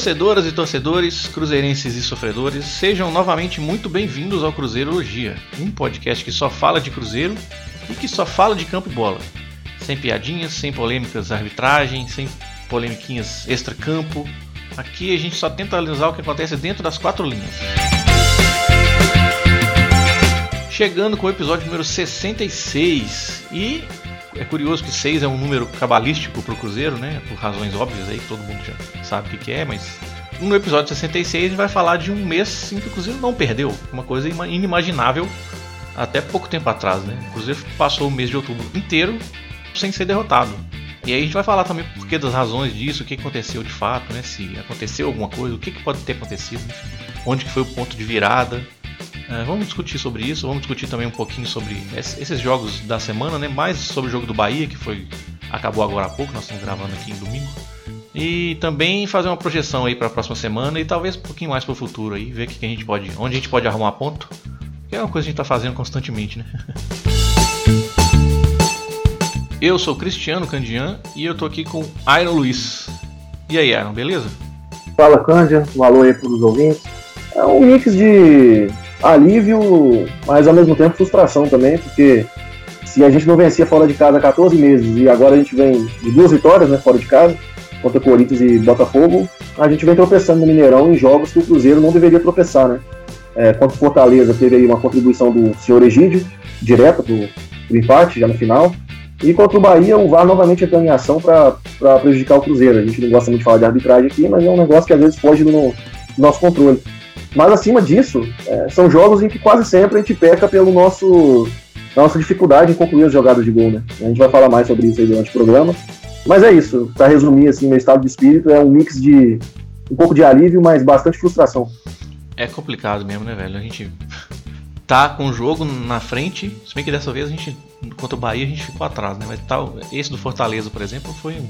Torcedoras e torcedores, cruzeirenses e sofredores, sejam novamente muito bem-vindos ao Cruzeirologia, um podcast que só fala de Cruzeiro e que só fala de campo e bola. Sem piadinhas, sem polêmicas arbitragem, sem polemiquinhas extra-campo. Aqui a gente só tenta analisar o que acontece dentro das quatro linhas. Chegando com o episódio número 66 e é curioso que 6 é um número cabalístico para o Cruzeiro, né? Por razões óbvias aí que todo mundo já sabe o que, que é, mas no episódio 66 a gente vai falar de um mês em que o Cruzeiro não perdeu, uma coisa inimaginável até pouco tempo atrás, né? O Cruzeiro passou o mês de outubro inteiro sem ser derrotado. E aí a gente vai falar também por que das razões disso, o que aconteceu de fato, né? Se aconteceu alguma coisa, o que, que pode ter acontecido, onde que foi o ponto de virada. É, vamos discutir sobre isso, vamos discutir também um pouquinho sobre esses jogos da semana, né? Mais sobre o jogo do Bahia, que foi acabou agora há pouco, nós estamos gravando aqui em domingo. E também fazer uma projeção aí para a próxima semana e talvez um pouquinho mais para o futuro aí, ver que a gente pode, onde a gente pode arrumar ponto, que é uma coisa que a gente está fazendo constantemente, né? Eu sou Cristiano Candian e eu tô aqui com Iron Luiz. E aí, Iron, beleza? Fala, Candian, um alô aí para os ouvintes. É um mix de alívio, mas ao mesmo tempo frustração também, porque se a gente não vencia fora de casa há 14 meses e agora a gente vem de duas vitórias né, fora de casa, contra Corinthians e Botafogo, a gente vem tropeçando no Mineirão em jogos que o Cruzeiro não deveria tropeçar, né? É, contra o Fortaleza teve aí uma contribuição do senhor Egídio, direta pro, pro empate já no final. E contra o Bahia, o VAR novamente entrando em ação para prejudicar o Cruzeiro. A gente não gosta muito de falar de arbitragem aqui, mas é um negócio que às vezes foge do, do nosso controle. Mas acima disso, é, são jogos em que quase sempre a gente peca pelo nosso nossa dificuldade em concluir as jogadas de gol, né? A gente vai falar mais sobre isso aí durante o programa. Mas é isso, para resumir assim, meu estado de espírito é um mix de um pouco de alívio, mas bastante frustração. É complicado mesmo, né, velho? A gente tá com o jogo na frente, se bem que dessa vez a gente contra o Bahia a gente ficou atrás, né? Mas tal, esse do Fortaleza, por exemplo, foi um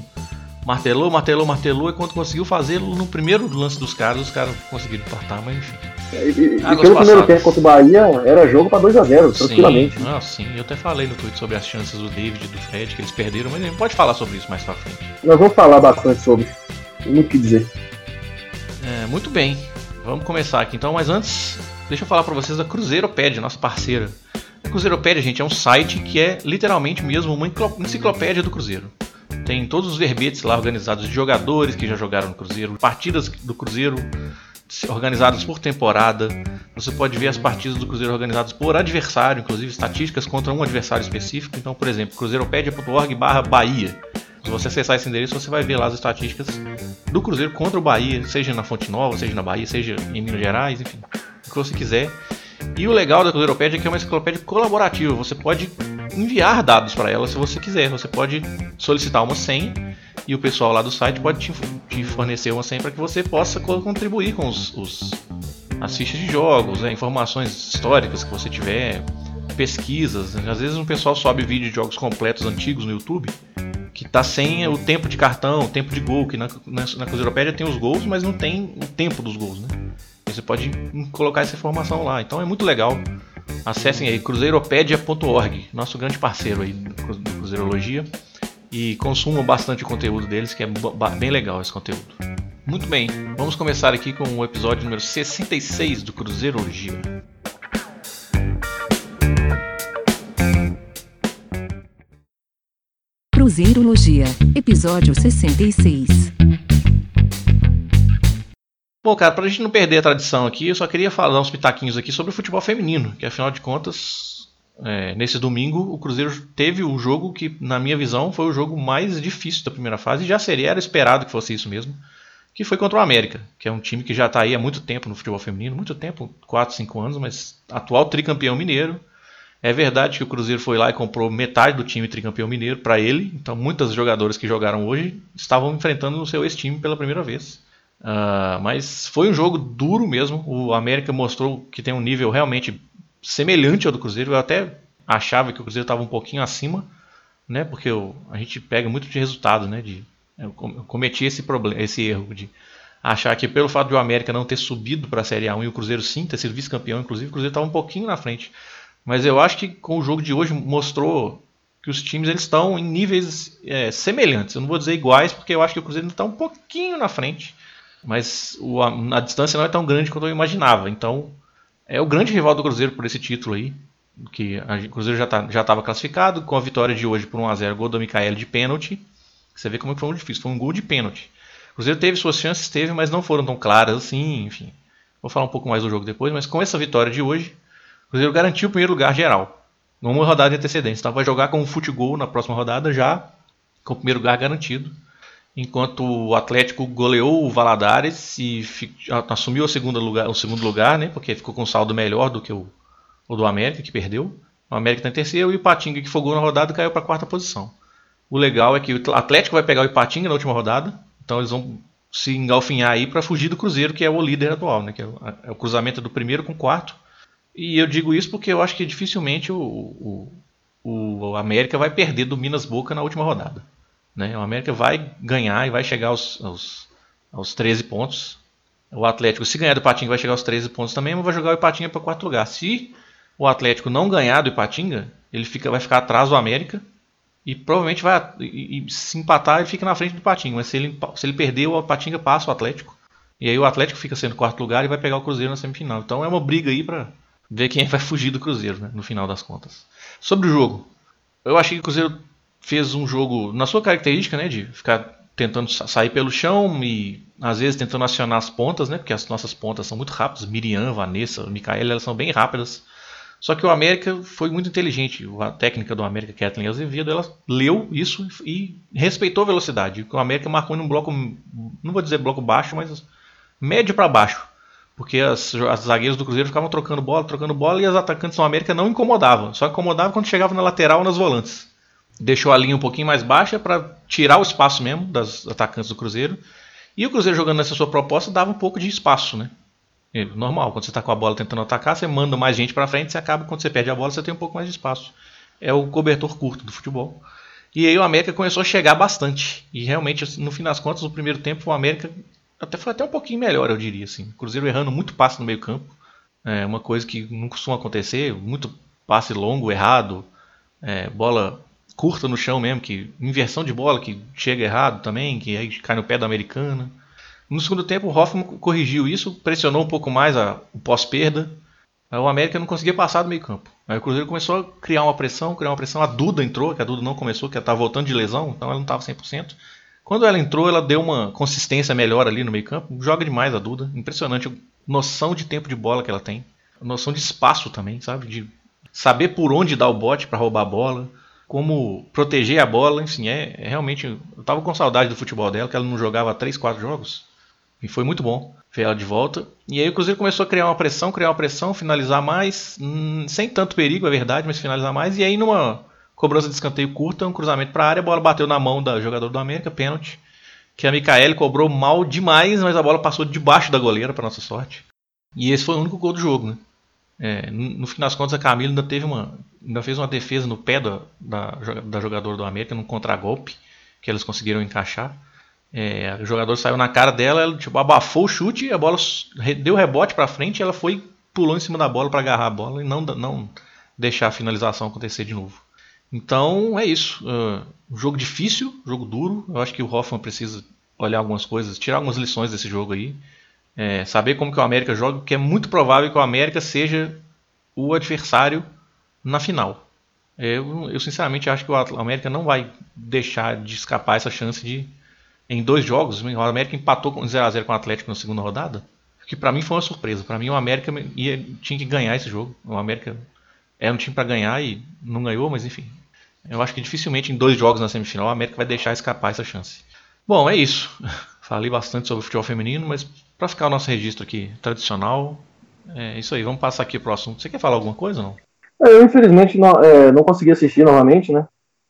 martelou, martelou, martelou, e quando conseguiu fazer no primeiro lance dos caras, os caras conseguiram partar, mas enfim. E, e pelo passadas. primeiro tempo contra o Bahia, era jogo para 2x0, tranquilamente. Sim, ah, sim, eu até falei no tweet sobre as chances do David e do Fred, que eles perderam, mas a gente pode falar sobre isso mais pra frente. Nós vamos falar bastante sobre. O que dizer. É, muito bem, vamos começar aqui então, mas antes, deixa eu falar para vocês da Cruzeiropédia, nossa parceira. A Cruzeiropédia, gente, é um site que é literalmente mesmo uma enciclopédia do Cruzeiro. Tem todos os verbetes lá organizados de jogadores que já jogaram no Cruzeiro, partidas do Cruzeiro organizadas por temporada. Você pode ver as partidas do Cruzeiro organizadas por adversário, inclusive estatísticas contra um adversário específico. Então, por exemplo, cruzeiropedia.org barra Bahia. Se você acessar esse endereço, você vai ver lá as estatísticas do Cruzeiro contra o Bahia, seja na Fonte Nova, seja na Bahia, seja em Minas Gerais, enfim, o que você quiser. E o legal da Cruzeiropédia é que é uma enciclopédia colaborativa. Você pode enviar dados para ela se você quiser. Você pode solicitar uma senha e o pessoal lá do site pode te, fornecer uma senha para que você possa contribuir com os, os as fichas de jogos, né, informações históricas que você tiver, pesquisas. Às vezes um pessoal sobe vídeo de jogos completos antigos no YouTube que tá sem o tempo de cartão, o tempo de gol, que na, na, na tem os gols, mas não tem o tempo dos gols, né? Você pode colocar essa informação lá. Então é muito legal. Acessem aí cruzeiropedia.org, nosso grande parceiro aí do Cruzeirologia. E consumam bastante o conteúdo deles, que é bem legal esse conteúdo. Muito bem, vamos começar aqui com o episódio número 66 do Cruzeirologia. Cruzeirologia, episódio 66. Bom, cara, pra gente não perder a tradição aqui, eu só queria falar uns pitaquinhos aqui sobre o futebol feminino, que afinal de contas, é, nesse domingo, o Cruzeiro teve o jogo que, na minha visão, foi o jogo mais difícil da primeira fase, e já seria, era esperado que fosse isso mesmo, que foi contra o América, que é um time que já está aí há muito tempo no futebol feminino, muito tempo, 4, 5 anos, mas atual tricampeão mineiro. É verdade que o Cruzeiro foi lá e comprou metade do time tricampeão mineiro para ele, então muitas jogadoras que jogaram hoje estavam enfrentando o seu ex-time pela primeira vez. Uh, mas foi um jogo duro mesmo. O América mostrou que tem um nível realmente semelhante ao do Cruzeiro. Eu até achava que o Cruzeiro estava um pouquinho acima, né? Porque eu, a gente pega muito de resultado, né? De, eu cometi esse problema, esse erro de achar que pelo fato de o América não ter subido para a Série A1 e o Cruzeiro sim ter sido vice-campeão, inclusive o Cruzeiro estava um pouquinho na frente. Mas eu acho que com o jogo de hoje mostrou que os times eles estão em níveis é, semelhantes. Eu não vou dizer iguais, porque eu acho que o Cruzeiro está um pouquinho na frente Mas o, a, a, distância não é tão grande quanto eu imaginava. Então, é o grande rival do Cruzeiro por esse título aí. Que a, o Cruzeiro já tá, estava classificado com a vitória de hoje por 1x0, gol do Micael de pênalti. Você vê como foi um difícil, foi um gol de pênalti. O Cruzeiro teve suas chances, teve, mas não foram tão claras assim, enfim. Vou falar um pouco mais do jogo depois, mas com essa vitória de hoje, o Cruzeiro garantiu o primeiro lugar geral. Numa rodada de antecedência. Então vai jogar com o futebol na próxima rodada já com o primeiro lugar garantido. Enquanto o Atlético goleou o Valadares e assumiu o segundo lugar, o segundo lugar, né? Porque ficou com um saldo melhor do que o, o do América, que perdeu. O América está em terceiro e o Ipatinga, que fogou na rodada, caiu para a quarta posição. O legal é que o Atlético vai pegar o Ipatinga na última rodada, então eles vão se engalfinhar aí para fugir do Cruzeiro, que é o líder atual, né? Que é o, é o cruzamento do primeiro com o quarto. E eu digo isso porque eu acho que dificilmente o, o, o América vai perder do Minas Boca na última rodada. Né? O América vai ganhar e vai chegar aos, aos, aos 13 pontos. O Atlético, se ganhar do Patinga, vai chegar aos 13 pontos também, mas vai jogar o Ipatinga para quarto lugar. Se o Atlético não ganhar do Ipatinga, ele fica, vai ficar atrás do América e provavelmente vai e, e se empatar ele fica na frente do Ipatinga. Mas se ele, se ele perder, o Ipatinga passa o Atlético. E aí o Atlético fica sendo quarto lugar e vai pegar o Cruzeiro na semifinal. Então é uma briga aí para ver quem vai fugir do Cruzeiro, né, no final das contas. Sobre o jogo, eu achei que o Cruzeiro fez um jogo na sua característica, né, de ficar tentando sair pelo chão e às vezes tentando acionar as pontas, né, porque as nossas pontas são muito rápidas. Miriam, Vanessa, Micaela, elas são bem rápidas. Só que o América foi muito inteligente. A técnica do América, Kathleen Azevedo, ela leu isso e respeitou a velocidade. O América marcou em um bloco, não vou dizer bloco baixo, mas médio para baixo. Porque as, as zagueiros do Cruzeiro ficavam trocando bola, trocando bola e as atacantes do América não incomodavam. Só incomodavam quando chegava na lateral ou nas volantes deixou a linha um pouquinho mais baixa para tirar o espaço mesmo das atacantes do Cruzeiro. E o Cruzeiro jogando nessa sua proposta dava um pouco de espaço, né? Normal, quando você está com a bola tentando atacar, você manda mais gente para frente, você acaba, quando você perde a bola, você tem um pouco mais de espaço. É o cobertor curto do futebol. E aí o América começou a chegar bastante. E realmente, no fim das contas, no primeiro tempo, o América até foi até um pouquinho melhor, eu diria. Assim. O Cruzeiro errando muito passe no meio campo. É uma coisa que não costuma acontecer. Muito passe longo, errado. É, bola curta no chão mesmo, que inversão de bola que chega errado também, que aí cai no pé da americana. No segundo tempo, o Hoffman corrigiu isso, pressionou um pouco mais a, o pós-perda. O América não conseguia passar do meio campo. Aí o Cruzeiro começou a criar uma pressão, criar uma pressão. A Duda entrou, que a Duda não começou, que ela estava voltando de lesão, então ela não estava 100%. Quando ela entrou, ela deu uma consistência melhor ali no meio campo. Joga demais a Duda. Impressionante a noção de tempo de bola que ela tem. Noção de espaço também, sabe? De saber por onde dar o bote para roubar a bola como proteger a bola, enfim, é, é realmente. Eu tava com saudade do futebol dela, que ela não jogava 3, 4 jogos. E foi muito bom ver ela de volta. E aí o Cruzeiro começou a criar uma pressão, criar uma pressão, finalizar mais, hum, sem tanto perigo, é verdade, mas finalizar mais. E aí numa cobrança de escanteio curta, um cruzamento para a área, a bola bateu na mão da jogador do América, pênalti. Que a Micaele cobrou mal demais, mas a bola passou debaixo da goleira, para nossa sorte. E esse foi o único gol do jogo, né? É, no fim das contas, a Camila ainda teve uma, ainda fez uma defesa no pé da, da, da jogadora do América, num contragolpe que eles conseguiram encaixar. É, o jogador saiu na cara dela, ela tipo, abafou o chute, a bola deu rebote para frente, e ela foi pulou em cima da bola para agarrar a bola e não, não deixar a finalização acontecer de novo. Então é isso. Uh, jogo difícil, jogo duro. Eu acho que o Hoffman precisa olhar algumas coisas, tirar algumas lições desse jogo aí é, saber como que o América joga, porque é muito provável que o América seja o adversário na final. Eu, eu sinceramente acho que o América não vai deixar de escapar essa chance de, em dois jogos, o América empatou com 0 a 0 com o Atlético na segunda rodada, que para mim foi uma surpresa. Para mim o América ia, tinha que ganhar esse jogo. O América era um time para ganhar e não ganhou, mas enfim. Eu acho que dificilmente em dois jogos na semifinal o América vai deixar escapar essa chance. Bom, é isso. Falei bastante sobre o futebol feminino, mas para ficar o nosso registro aqui tradicional, é isso aí. Vamos passar aqui para o assunto. Você quer falar alguma coisa ou não? Eu, infelizmente, não, é, não consegui assistir novamente, né?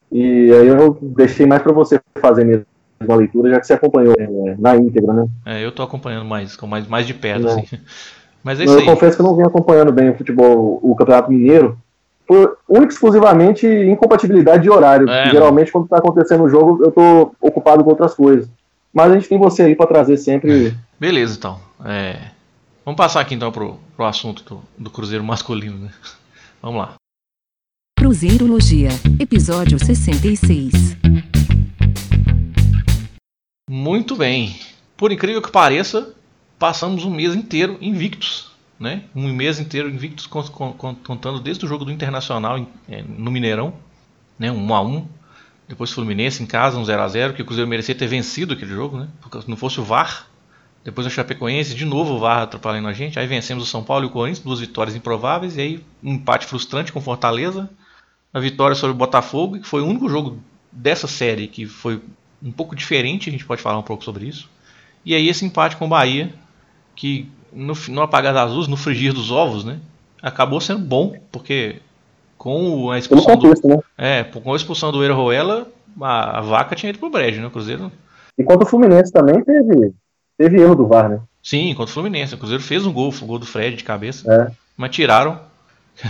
E aí eu deixei mais para você fazer mesmo a leitura, já que você acompanhou é, na íntegra, né? É, eu estou acompanhando mais, com mais, mais de perto, é. assim. Mas é isso eu aí. confesso que eu não venho acompanhando bem o futebol, o Campeonato Mineiro, por única exclusivamente incompatibilidade de horário. É, Geralmente, quando está acontecendo o jogo, eu estou ocupado com outras coisas. Mas a gente tem você aí para trazer sempre Beleza, então. É... Vamos passar aqui então pro, pro assunto do, do Cruzeiro masculino, né? Vamos lá. Cruzeirologia, episódio 66. Muito bem. por incrível que pareça, passamos um mês inteiro invictos. Né? Um mês inteiro invictos, contando desde o jogo do Internacional é, no Mineirão, né? 1 a 1 depois Fluminense em casa, um 0x0, que o Cruzeiro merecia ter vencido aquele jogo, né? Porque se não fosse o VAR, depois o Chapecoense, de novo o VAR atrapalhando a gente. Aí vencemos o São Paulo e o Corinthians, duas vitórias improváveis. E aí um empate frustrante com Fortaleza. A vitória sobre o Botafogo, que foi o único jogo dessa série que foi um pouco diferente. A gente pode falar um pouco sobre isso. E aí esse empate com o Bahia, que no, no apagar das luzes, no frigir dos ovos, né? Acabou sendo bom, porque com a expulsão contexto, do, né? é, com a expulsão do Eiro a, a vaca tinha ido pro brejo, né? O Cruzeiro. E contra o Fluminense também teve teve erro do VAR, né? Sim, contra o Fluminense. O Cruzeiro fez um gol, o gol do Fred de cabeça. É. Mas tiraram.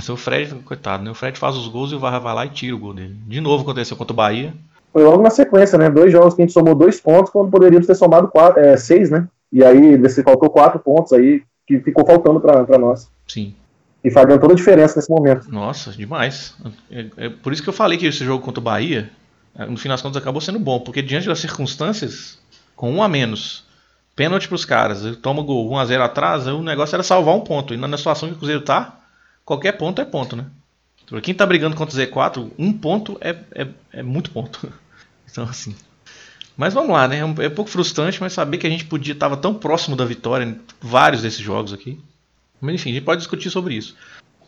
O Fred, coitado, né? O Fred faz os gols e o VAR vai lá e tira o gol dele. De novo aconteceu contra o Bahia. Foi logo na sequência, né? Dois jogos que a gente somou dois pontos quando poderíamos ter somado quatro, é, seis, né? E aí você faltou quatro pontos aí que ficou faltando para nós. Sim. E fazendo toda a diferença nesse momento. Nossa, demais. É, é, por isso que eu falei que esse jogo contra o Bahia, no final das contas, acabou sendo bom, porque diante das circunstâncias, com um a menos, Pênalti pros caras. Toma gol 1x0 atrás, o negócio era salvar um ponto. E na situação que o Cruzeiro tá, qualquer ponto é ponto, né? Quem tá brigando contra o Z4, um ponto é, é, é muito ponto. Então, assim. Mas vamos lá, né? É um, é um pouco frustrante, mas saber que a gente podia estava tão próximo da vitória em vários desses jogos aqui. Mas enfim, a gente pode discutir sobre isso.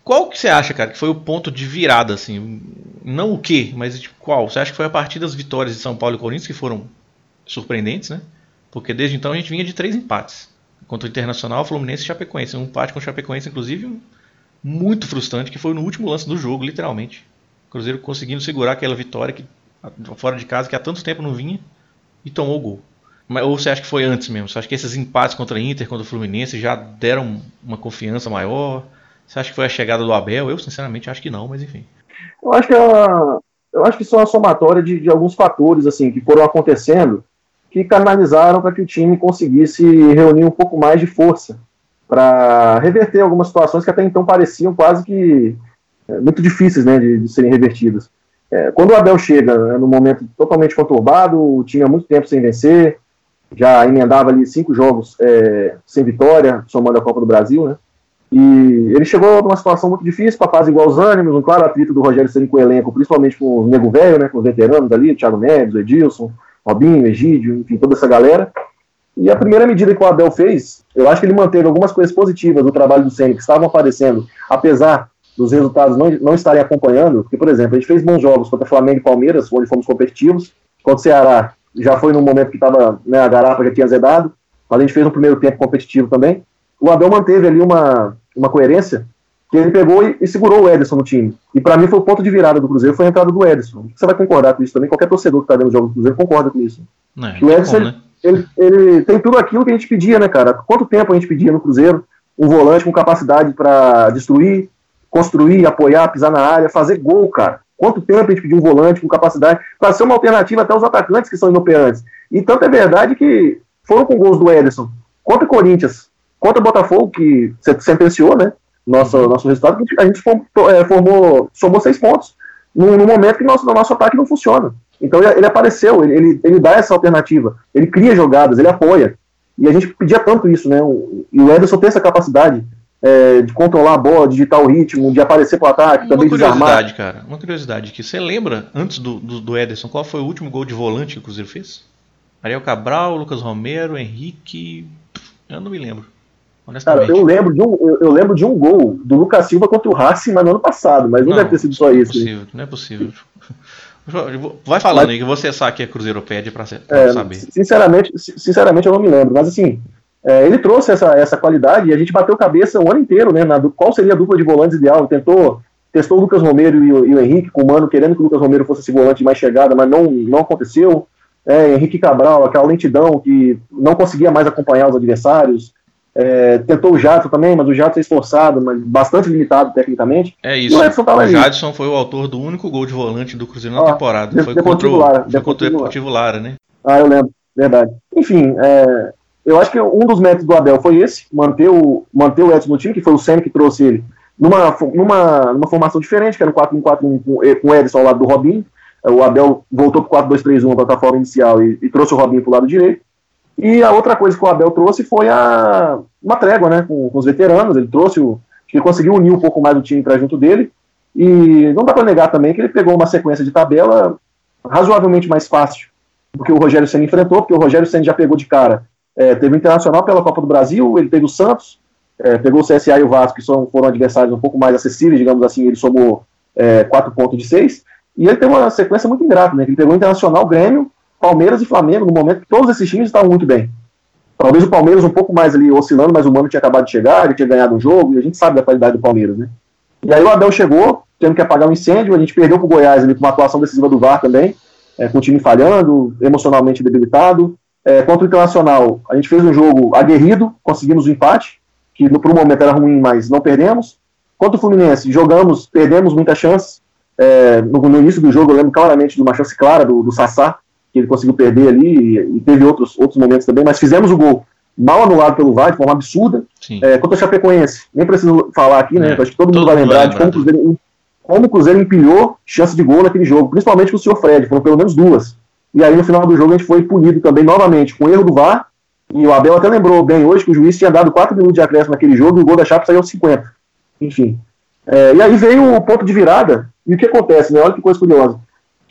Qual que você acha, cara, que foi o ponto de virada, assim? Não o que, mas tipo, qual? Você acha que foi a partir das vitórias de São Paulo e Corinthians que foram surpreendentes, né? Porque desde então a gente vinha de três empates. Contra o Internacional, Fluminense e Chapecoense. Um empate com o Chapecoense, inclusive, muito frustrante, que foi no último lance do jogo, literalmente. O Cruzeiro conseguindo segurar aquela vitória que fora de casa que há tanto tempo não vinha e tomou o gol. Mas, ou você acha que foi antes mesmo? Você acha que esses empates contra a Inter, contra o Fluminense já deram uma confiança maior? Você acha que foi a chegada do Abel? Eu, sinceramente, acho que não, mas enfim. Eu acho que, é eu acho que são a somatória de, de alguns fatores assim que foram acontecendo que canalizaram para que o time conseguisse reunir um pouco mais de força para reverter algumas situações que até então pareciam quase que é, muito difíceis né, de, de serem revertidas. É, quando o Abel chega no momento totalmente conturbado, tinha muito tempo sem vencer, já emendava ali cinco jogos é, sem vitória, somando a Copa do Brasil, né? E ele chegou numa situação muito difícil, para igual os ânimos, um claro atrito do Rogério Ceni com o elenco, principalmente com o Nego Velho, né, com os veteranos ali, o Thiago Neves, o Edilson, Robinho, Egídio, enfim, toda essa galera. E a primeira medida que o Abel fez, eu acho que ele manteve algumas coisas positivas do trabalho do Ceni que estavam aparecendo, apesar dos resultados não, não estarem acompanhando, porque, por exemplo, a gente fez bons jogos contra Flamengo e Palmeiras, onde fomos competitivos, contra o Ceará, já foi no momento que estava, né, a garapa já tinha zedado, mas a gente fez um primeiro tempo competitivo também. O Abel manteve ali uma, uma coerência que ele pegou e, e, segurou o Ederson no time. E para mim foi o ponto de virada do Cruzeiro, foi a entrada do Ederson. Você vai concordar com isso também, qualquer torcedor que tá vendo o jogo do Cruzeiro concorda com isso. É, o Ederson, bom, né? ele, ele, tem tudo aquilo que a gente pedia, né, cara? Quanto tempo a gente pedia no Cruzeiro? Um volante com capacidade para destruir, construir, apoiar, pisar na área, fazer gol, cara. Quanto tempo a gente pediu um volante com capacidade para ser uma alternativa até os atacantes que são inoperantes. E tanto é verdade que foram com gols do Ederson contra o Corinthians, contra o Botafogo, que sentenciou, né? Nosso, uhum. nosso resultado, a gente é, formou, somou seis pontos no, no momento que nosso, nosso ataque não funciona. Então ele, apareceu, ele, ele, ele, dá essa alternativa, ele cria jogadas, ele apoia. E a gente pedia tanto isso, né? E o Ederson tem essa capacidade é, de controlar a bola, de digitar o ritmo, de aparecer para o ataque, uma também curiosidade, desarmar. cara, uma curiosidade que você lembra antes do, do, do, Ederson, qual foi o último gol de volante que o Cruzeiro fez? Ariel Cabral, Lucas Romero, Henrique, eu não me lembro. Cara, eu lembro, de um, eu, eu, lembro de um gol do Lucas Silva contra o Racing, mas no ano passado, mas não, não deve ter sido só isso. Não é possível, não é possível. Vai falando mas, aí que você sabe que é Cruzeiropédia pra, pra é, saber. Sinceramente, sinceramente eu não me lembro, mas assim, é, ele trouxe essa, essa qualidade e a gente bateu cabeça o ano inteiro, né? Na, qual seria a dupla de volantes ideal? Tentou, testou o Lucas Romero e o, e o Henrique com o Mano, querendo que o Lucas Romero fosse esse volante de mais chegada, mas não, não aconteceu. É, Henrique Cabral, aquela lentidão que não conseguia mais acompanhar os adversários. É, tentou o Jadson também, mas o Jadson é esforçado, mas bastante limitado tecnicamente. É isso. O, o Jadson foi o autor do único gol de volante do Cruzeiro na ah, temporada. Foi contra, o, Lara, foi contra o Deportivo Lara, né? Ah, eu lembro, verdade. Enfim, é, eu acho que um dos métodos do Abel foi esse, manter o, manter o Edson no time, que foi o Senna que trouxe ele numa, numa, numa formação diferente, que era um 4-1-4-1 com, com o Edson ao lado do Robinho. O Abel voltou para o 4-2-3-1, a plataforma inicial, e, e trouxe o Robinho para o lado direito. E a outra coisa que o Abel trouxe foi a, uma trégua né, com, com os veteranos. Ele trouxe o. Ele conseguiu unir um pouco mais o time para junto dele. E não dá para negar também que ele pegou uma sequência de tabela razoavelmente mais fácil do que o Rogério Senna enfrentou, porque o Rogério Senna já pegou de cara. É, teve o Internacional pela Copa do Brasil, ele teve o Santos, é, pegou o CSA e o Vasco, que são, foram adversários um pouco mais acessíveis, digamos assim, ele somou é, 4 pontos de 6. E ele teve uma sequência muito ingrata, né? Ele pegou o Internacional, Grêmio, Palmeiras e Flamengo, no momento todos esses times estavam muito bem. Talvez o Palmeiras um pouco mais ali oscilando, mas o Mano tinha acabado de chegar, ele tinha ganhado um jogo, e a gente sabe da qualidade do Palmeiras, né? E aí o Abel chegou, tendo que apagar um incêndio, a gente perdeu pro Goiás ali com uma atuação decisiva do VAR também, é, com o time falhando, emocionalmente debilitado. É, contra o Internacional, a gente fez um jogo aguerrido, conseguimos o um empate, que no, um momento era ruim, mas não perdemos. Contra o Fluminense, jogamos, perdemos muitas chances. É, no, no, início do jogo, eu lembro claramente de uma chance clara do, do Sassá, que ele conseguiu perder ali, e, e, teve outros, outros momentos também, mas fizemos o gol mal anulado pelo VAR, de forma absurda. É, quanto ao Chapecoense, nem preciso falar aqui, né? É, acho que todo, todo mundo vai lembrar de como o Cruzeiro como o Cruzeiro empilhou chance de gol naquele jogo, principalmente com o senhor Fred, foram pelo menos duas. E aí no final do jogo a gente foi punido também novamente com erro do VAR, e o Abel até lembrou bem hoje que o juiz tinha dado 4 minutos de acréscimo naquele jogo e o gol da Chape saiu aos 50. Enfim. É, e aí veio o ponto de virada, e o que acontece, né? Olha que coisa curiosa.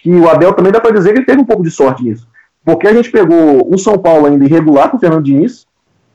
Que o Abel também dá para dizer que ele teve um pouco de sorte nisso. Porque a gente pegou um São Paulo ainda irregular com o Fernando Diniz,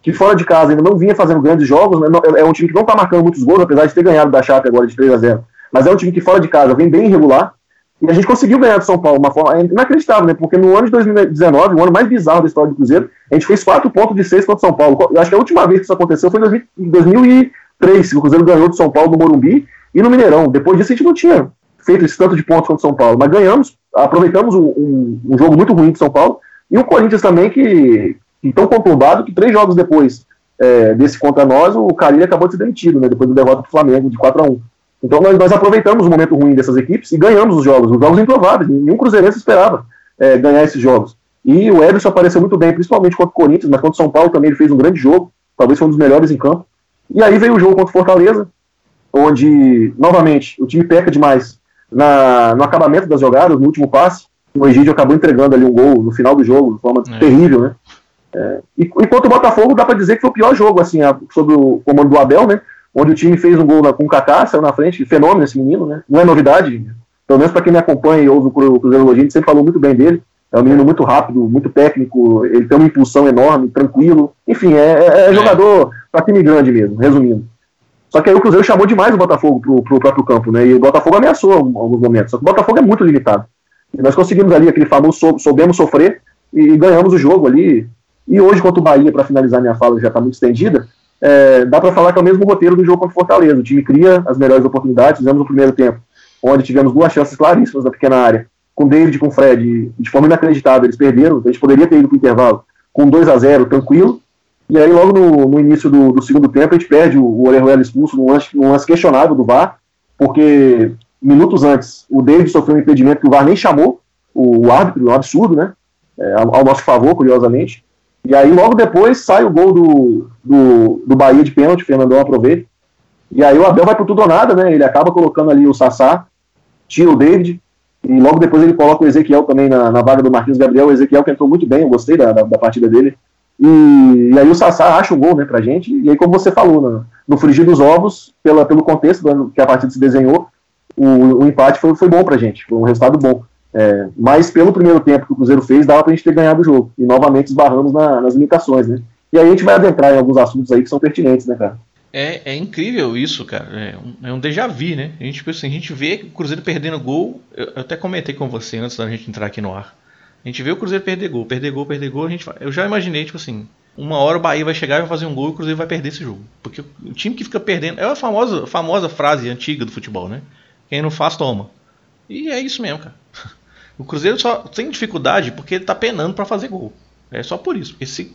que fora de casa ainda não vinha fazendo grandes jogos, né? é um time que não está marcando muitos gols, apesar de ter ganhado da Chape agora de 3 a 0 mas é um time que fora de casa vem bem irregular. E a gente conseguiu ganhar do São Paulo, uma forma inacreditável, né? Porque no ano de 2019, o ano mais bizarro da história do Cruzeiro, a gente fez 4 pontos de 6 contra o São Paulo. Eu acho que a última vez que isso aconteceu foi em 2003, que o Cruzeiro ganhou do São Paulo no Morumbi e no Mineirão. Depois disso a gente não tinha feito esse tanto de pontos contra o São Paulo, mas ganhamos, aproveitamos um, um, um jogo muito ruim de São Paulo e o Corinthians também que, que tão conturbado que três jogos depois é, desse contra nós, o Carilho acabou de ser demitido, né? Depois do derrota do Flamengo de 4 a 1 então nós, nós aproveitamos o momento ruim dessas equipes e ganhamos os jogos, os jogos improváveis. Nenhum Cruzeirense esperava é, ganhar esses jogos. E o Everson apareceu muito bem, principalmente contra o Corinthians, mas contra o São Paulo também ele fez um grande jogo, talvez foi um dos melhores em campo. E aí veio o jogo contra o Fortaleza, onde, novamente, o time peca demais na, no acabamento das jogadas, no último passe. O Egídio acabou entregando ali um gol no final do jogo, de forma é. terrível, né? É, e, enquanto o Botafogo, dá para dizer que foi o pior jogo, assim, a, sob o comando do Abel, né? onde o time fez um gol na, com o Kaká, saiu na frente, fenômeno esse menino, né? Não é novidade, pelo menos para quem me acompanha e ouve o Cruzeiro gente sempre falou muito bem dele. É um menino muito rápido, muito técnico, ele tem uma impulsão enorme, tranquilo. Enfim, é, é, é jogador para time grande mesmo, resumindo. Só que aí o Cruzeiro chamou demais o Botafogo pro, pro próprio campo, né? E o Botafogo ameaçou alguns momentos. Só que o Botafogo é muito limitado. E nós conseguimos ali aquele famoso sou, soubemos sofrer e ganhamos o jogo ali. E hoje, contra o Bahia, para finalizar minha fala, já está muito estendida, é, dá para falar que é o mesmo roteiro do jogo contra o Fortaleza. O time cria as melhores oportunidades. Fizemos o primeiro tempo, onde tivemos duas chances claríssimas na pequena área, com David e com Fred, de forma inacreditável. Eles perderam, a gente poderia ter ido para o intervalo com 2 a 0 tranquilo. E aí, logo no, no início do, do, segundo tempo, a gente perde o, o Orejuela expulso num lance, num lance questionável do VAR, porque minutos antes o David sofreu um impedimento que o VAR nem chamou o, o árbitro, um absurdo, né? É, ao, ao nosso favor, curiosamente. E aí, logo depois, sai o gol do, do, do Bahia de pênalti, Fernandão aproveita. E aí o Abel vai pro tudo ou nada, né? Ele acaba colocando ali o Sassá, tira o David, e logo depois ele coloca o Ezequiel também na, na vaga do Marquinhos Gabriel. O Ezequiel que entrou muito bem, eu gostei da, da, da partida dele. E, e, aí o Sassá acha o gol né, pra gente. E aí, como você falou, no, no frigir dos ovos, pela, pelo contexto do, que a partida se desenhou, o, o empate foi, foi bom pra gente, foi um resultado bom. É, mas pelo primeiro tempo que o Cruzeiro fez, dava pra gente ter ganhado o jogo. E novamente esbarramos na, nas limitações, né? E aí a gente vai adentrar em alguns assuntos aí que são pertinentes, né, cara? É, é incrível isso, cara. É um, é um déjà vu, né? A gente, tipo assim, a gente vê o Cruzeiro perdendo gol. Eu, eu até comentei com você antes da gente entrar aqui no ar. A gente vê o Cruzeiro perder gol, perder gol, perder gol. A gente, eu já imaginei, tipo assim, uma hora o Bahia vai chegar e vai fazer um gol e o Cruzeiro vai perder esse jogo. Porque o time que fica perdendo. É a famosa, famosa frase antiga do futebol, né? Quem não faz, toma. E é isso mesmo, cara. O Cruzeiro só tem dificuldade porque ele tá penando para fazer gol. É só por isso. Porque se,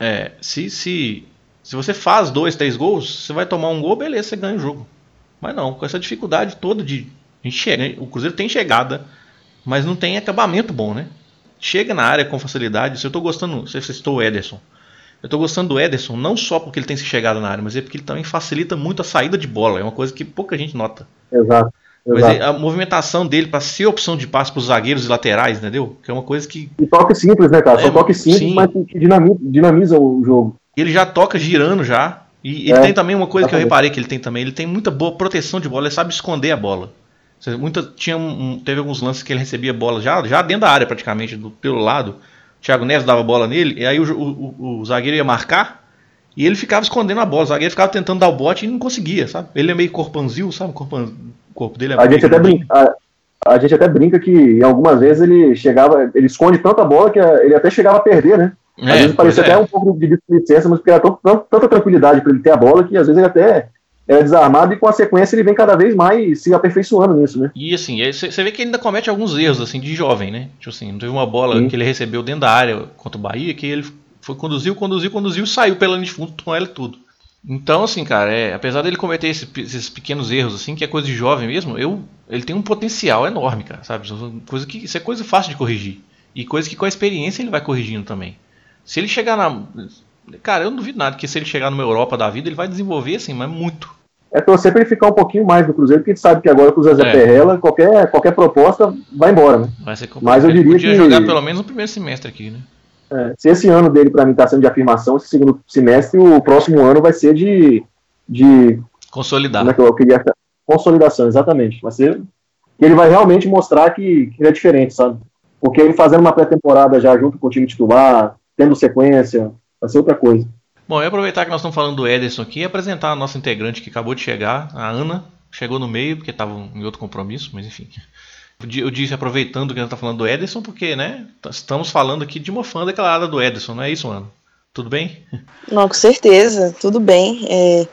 é, se, se, se você faz dois, três gols, você vai tomar um gol, beleza, você ganha o jogo. Mas não, com essa dificuldade toda de. A gente chega, o Cruzeiro tem chegada, mas não tem acabamento bom, né? Chega na área com facilidade. Se eu tô gostando, você citou o Ederson. Eu tô gostando do Ederson não só porque ele tem se chegado na área, mas é porque ele também facilita muito a saída de bola. É uma coisa que pouca gente nota. Exato. Mas ele, a movimentação dele para ser opção de passe para os zagueiros e laterais, entendeu? Que é uma coisa que. E toque simples, né, cara? É, São toques simples, sim. mas que dinamiza, dinamiza o jogo. Ele já toca girando já. E ele é, tem também uma coisa que eu reparei que ele tem também, ele tem muita boa proteção de bola, ele sabe esconder a bola. Muita, tinha um, teve alguns lances que ele recebia bola já, já dentro da área praticamente, do, pelo lado. O Thiago Neves dava bola nele, e aí o, o, o, zagueiro ia marcar, e ele ficava escondendo a bola. O zagueiro ficava tentando dar o bote e não conseguia, sabe? Ele é meio corpanzil, sabe? O corpo, o corpo dele é a gente até brinca, a, a, gente até brinca que algumas vezes ele chegava, ele esconde tanta bola que ele até chegava a perder, né? Às é, vezes parecia é. até um pouco de licença, mas porque era tanta, tanta tranquilidade para ele ter a bola que às vezes ele até é desarmado e com a sequência ele vem cada vez mais se aperfeiçoando nisso, né? E assim, você vê que ele ainda comete alguns erros assim de jovem, né? Tipo assim, não teve uma bola Sim. que ele recebeu dentro da área contra o Bahia que ele foi conduziu, conduziu, conduziu, saiu pela linha de fundo com ela tudo. Então, assim, cara, é, apesar dele cometer esse, esses pequenos erros, assim, que é coisa de jovem mesmo, eu, ele tem um potencial enorme, cara, sabe? Coisa que, isso é coisa fácil de corrigir. E coisa que com a experiência ele vai corrigindo também. Se ele chegar na. Cara, eu não duvido nada que se ele chegar numa Europa da vida, ele vai desenvolver, assim, mas muito. É torcer pra ele ficar um pouquinho mais no Cruzeiro, porque a gente sabe que agora com o Zé é. Perrela, qualquer, qualquer proposta vai embora, né? Vai ser Mas eu diria podia que. jogar pelo menos no primeiro semestre aqui, né? É, se esse ano dele, para mim, está sendo de afirmação, esse segundo semestre, o próximo ano vai ser de. de Consolidar. Como é que eu queria. Consolidação, exatamente. Vai ser. Que ele vai realmente mostrar que, que ele é diferente, sabe? Porque ele fazendo uma pré-temporada já junto com o time titular, tendo sequência, vai ser outra coisa. Bom, eu aproveitar que nós estamos falando do Ederson aqui e apresentar a nossa integrante que acabou de chegar, a Ana. Chegou no meio, porque estava em outro compromisso, mas enfim. Eu disse aproveitando que a gente está falando do Ederson, porque né, estamos falando aqui de uma fã declarada do Ederson, não é isso, Ana? Tudo bem? Não, com certeza, tudo bem. É,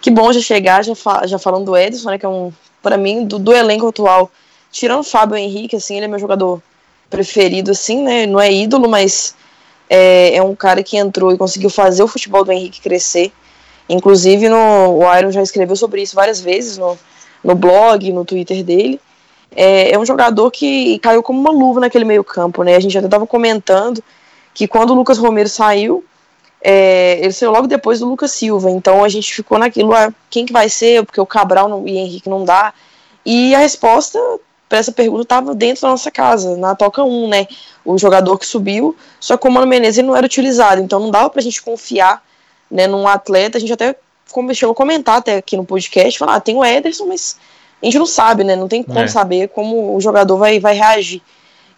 que bom já chegar, já, fa já falando do Ederson, né, que é um, para mim, do, do, elenco atual, tirando o Fábio Henrique, assim, ele é meu jogador preferido, assim, né, não é ídolo, mas é, é um cara que entrou e conseguiu fazer o futebol do Henrique crescer. Inclusive, no, o Iron já escreveu sobre isso várias vezes no, no blog, no Twitter dele é, é um jogador que caiu como uma luva naquele meio campo, né? A gente até estava comentando que quando o Lucas Romero saiu, é, ele saiu logo depois do Lucas Silva, então a gente ficou naquilo, ah, quem que vai ser, porque o Cabral não, e Henrique não dá, e a resposta para essa pergunta estava dentro da nossa casa, na Toca 1, né, o jogador que subiu, só que o Mano Menezes não era utilizado, então não dava para a gente confiar, né, num atleta, a gente até chegou a comentar até aqui no podcast, falar, ah, tem o Ederson, mas a gente não sabe, né? Não tem como é. saber como o jogador vai, vai reagir.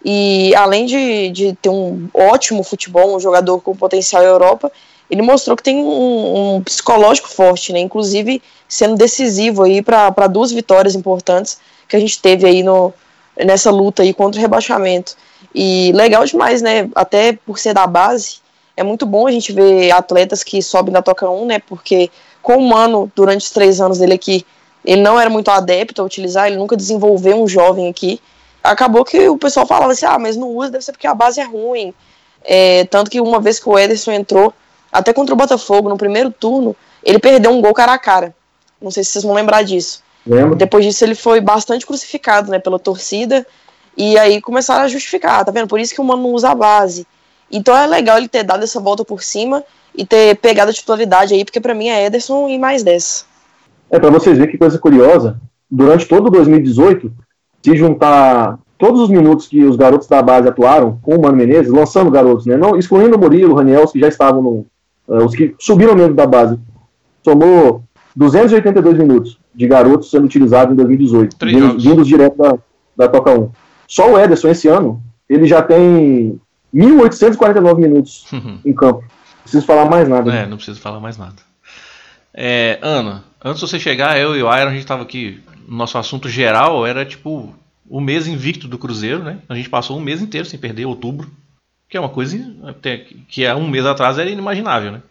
E além de, de ter um ótimo futebol, um jogador com potencial na Europa, ele mostrou que tem um, um psicológico forte, né? Inclusive sendo decisivo aí para duas vitórias importantes que a gente teve aí no, nessa luta aí contra o rebaixamento. E legal demais, né? Até por ser da base, é muito bom a gente ver atletas que sobem da Toca 1, né? Porque com o Mano, durante os três anos dele aqui, ele não era muito adepto a utilizar, ele nunca desenvolveu um jovem aqui. Acabou que o pessoal falava assim: ah, mas não usa, deve ser porque a base é ruim. É, tanto que uma vez que o Ederson entrou, até contra o Botafogo, no primeiro turno, ele perdeu um gol cara a cara. Não sei se vocês vão lembrar disso. Lembro. Depois disso, ele foi bastante crucificado né, pela torcida. E aí começaram a justificar, tá vendo? Por isso que o Mano não usa a base. Então é legal ele ter dado essa volta por cima e ter pegado a titularidade aí, porque para mim é Ederson e mais dessa. É para vocês verem que coisa curiosa. Durante todo 2018, se juntar todos os minutos que os garotos da base atuaram com o Mano Menezes, lançando garotos, né? Não, excluindo o Murilo, o Raniel, os que já estavam no. Uh, os que subiram mesmo da base. Somou 282 minutos de garotos sendo utilizados em 2018, vindos, vindos direto da, da Toca 1. Só o Ederson, esse ano, ele já tem 1.849 minutos uhum. em campo. Não preciso falar mais nada. É, né? não preciso falar mais nada. É, Ana, antes de você chegar, eu e o Iron, a gente estava aqui. Nosso assunto geral era tipo o mês invicto do Cruzeiro, né? A gente passou um mês inteiro sem perder, outubro. Que é uma coisa que há um mês atrás era inimaginável, né?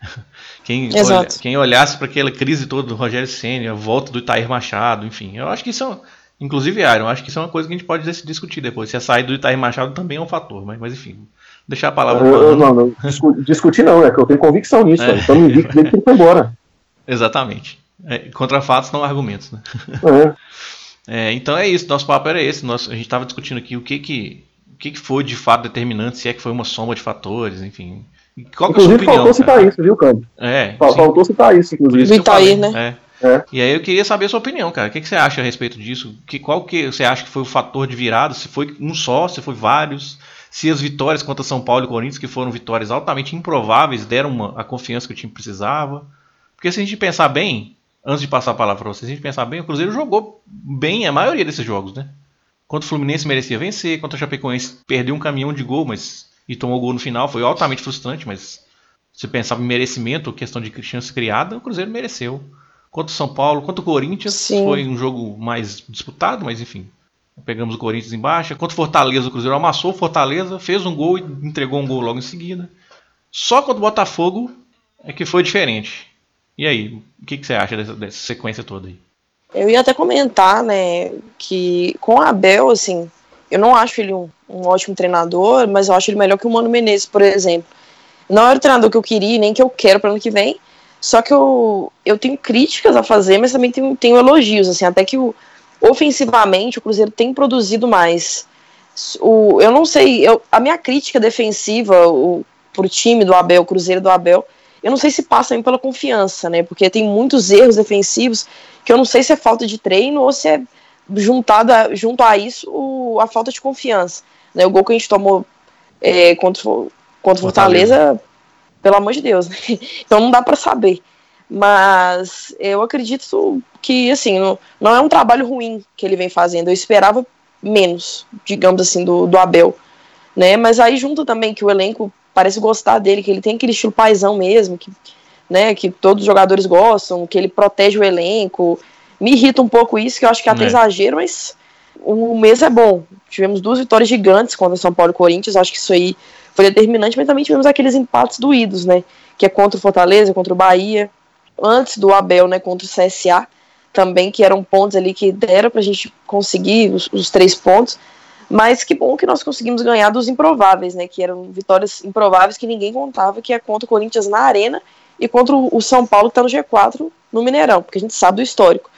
Quem, olha, quem olhasse para aquela crise toda do Rogério Senna, a volta do Itair Machado, enfim, eu acho que isso é, inclusive Iron, acho que isso é uma coisa que a gente pode discutir depois. Se a saída do Itair Machado também é um fator, mas, mas enfim, deixar a palavra. Eu, eu, não, não, discutir não, é que eu tenho convicção nisso, é. então invicto dele que ele foi embora. Exatamente. É, contra fatos não argumentos, né? É. é, então é isso, nosso papo era esse. Nós, a gente estava discutindo aqui o que que, o que que foi de fato determinante, se é que foi uma soma de fatores, enfim. Qual inclusive, é a sua opinião? Faltou citar isso, viu, Câmbio? É. Faltou citar isso, inclusive. Do Itaí, né? É. É. E aí eu queria saber a sua opinião, cara. O que, que você acha a respeito disso? Que, qual que você acha que foi o fator de virada? Se foi um só, se foi vários? Se as vitórias contra São Paulo e Corinthians, que foram vitórias altamente improváveis, deram uma, a confiança que o time precisava? Porque se a gente pensar bem, antes de passar a palavra para vocês, se a gente pensar bem, o Cruzeiro jogou bem a maioria desses jogos, né? Contra o Fluminense merecia vencer, contra o Chapecoense perdeu um caminhão de gol, mas e tomou gol no final, foi altamente frustrante, mas se pensava em merecimento, questão de chance criada, o Cruzeiro mereceu. Contra o São Paulo, contra o Corinthians, Sim. foi um jogo mais disputado, mas enfim. Pegamos o Corinthians embaixo. Contra o Fortaleza, o Cruzeiro amassou o Fortaleza, fez um gol e entregou um gol logo em seguida. Só contra o Botafogo é que foi diferente. E aí, o que, que você acha dessa, dessa sequência toda aí? Eu ia até comentar, né, que com o Abel, assim, eu não acho ele um, um, ótimo treinador, mas eu acho ele melhor que o Mano Menezes, por exemplo. Não era o treinador que eu queria, nem que eu quero para ano que vem. Só que eu, eu tenho críticas a fazer, mas também tenho, tenho elogios, assim, até que o, ofensivamente o Cruzeiro tem produzido mais. O, eu não sei, eu, a minha crítica defensiva o, time do Abel, o Cruzeiro do Abel, eu não sei se passa pela confiança, né? Porque tem muitos erros defensivos que eu não sei se é falta de treino ou se é juntada junto a isso o, a falta de confiança. Né? O gol que a gente tomou é, contra, contra Fortaleza, Fortaleza, pelo amor de Deus, né? Então não dá para saber. Mas eu acredito que, assim, não, não é um trabalho ruim que ele vem fazendo. Eu esperava menos, digamos assim, do, do Abel. Né? Mas aí junto também que o elenco parece gostar dele, que ele tem aquele estilo paisão mesmo, que, né, que todos os jogadores gostam, que ele protege o elenco. Me irrita um pouco isso, que eu acho que é até é. exagero, mas o mês é bom. Tivemos duas vitórias gigantes contra São Paulo e Corinthians, acho que isso aí foi determinante, mas também tivemos aqueles empates doídos, né? Que é contra o Fortaleza, contra o Bahia, antes do Abel, né, contra o CSA, também, que eram pontos ali que deram pra gente conseguir os, os três pontos. Mas que bom que nós conseguimos ganhar dos improváveis, né? Que eram vitórias improváveis que ninguém contava, que é contra o Corinthians na Arena e contra o São Paulo que está no G4 no Mineirão, porque a gente sabe do histórico.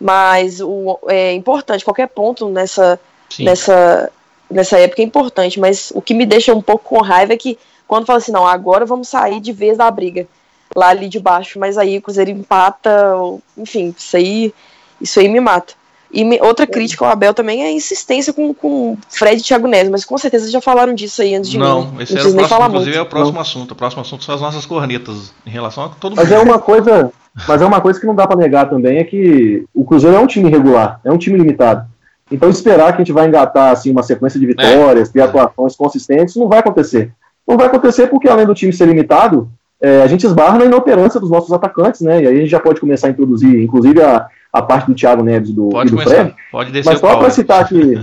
Mas o, é importante, qualquer ponto nessa, nessa, nessa época é importante, mas o que me deixa um pouco com raiva é que quando fala assim, não, agora vamos sair de vez da briga lá ali de baixo, mas aí o Cruzeiro empata, enfim, isso aí, isso aí me mata. E me, outra crítica ao Abel também é a insistência com, com Fred e Thiago Neves, mas com certeza já falaram disso aí antes de não, mim. Esse não, esse era o próximo, inclusive é o próximo não. assunto. O próximo assunto são as nossas cornetas em relação a todo mas mundo. Mas é uma coisa, mas é uma coisa que não dá para negar também é que o Cruzeiro é um time irregular, é um time limitado. Então esperar que a gente vai engatar assim uma sequência de vitórias, é. ter atuações consistentes, não vai acontecer. Não vai acontecer porque além do time ser limitado, é, a gente esbarra na inoperância dos nossos atacantes, né? E aí a gente já pode começar a introduzir, inclusive a a parte do Thiago Neves do, pode e do começar, Fred. Pode descer Mas só para citar aqui,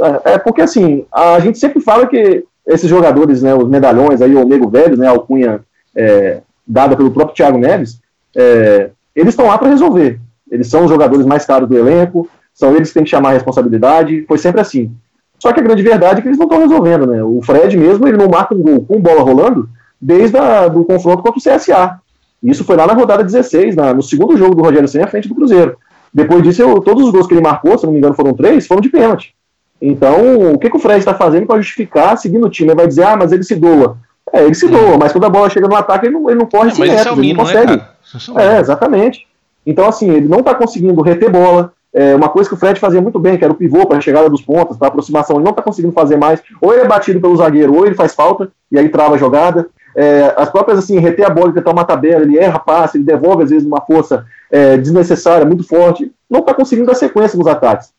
é, é, porque assim, a gente sempre fala que esses jogadores, né, os medalhões aí, o Nego Velho, né, a alcunha é, dada pelo próprio Thiago Neves, é, eles estão lá para resolver. Eles são os jogadores mais caros do elenco, são eles que têm que chamar a responsabilidade, foi sempre assim. Só que a grande verdade é que eles não estão resolvendo, né? O Fred mesmo, ele não marca um gol com bola rolando desde o do confronto contra o CSA. Isso foi lá na rodada 16, na, no segundo jogo do Rogério Senna à frente do Cruzeiro. Depois disso, eu, todos os gols que ele marcou, se não me engano foram três, foram de pênalti. Então, o que, que o Fred está fazendo para justificar, seguindo o time? Ele vai dizer, ah, mas ele se doa. É, ele se doa, mas quando a bola chega no ataque, ele não, ele não corre assim metros, é ele não né, consegue. Né, é, exatamente. Então, assim, ele não está conseguindo reter bola. É, uma coisa que o Fred fazia muito bem, que era o pivô para a chegada dos pontos, para aproximação, ele não está conseguindo fazer mais. Ou ele é batido pelo zagueiro, ou ele faz falta, e aí trava a jogada. É, as próprias, assim, reter a bola, tentar uma tabela, ele erra passe, ele devolve, às vezes, numa força é, desnecessária, muito forte. Não está conseguindo dar sequência nos ataques.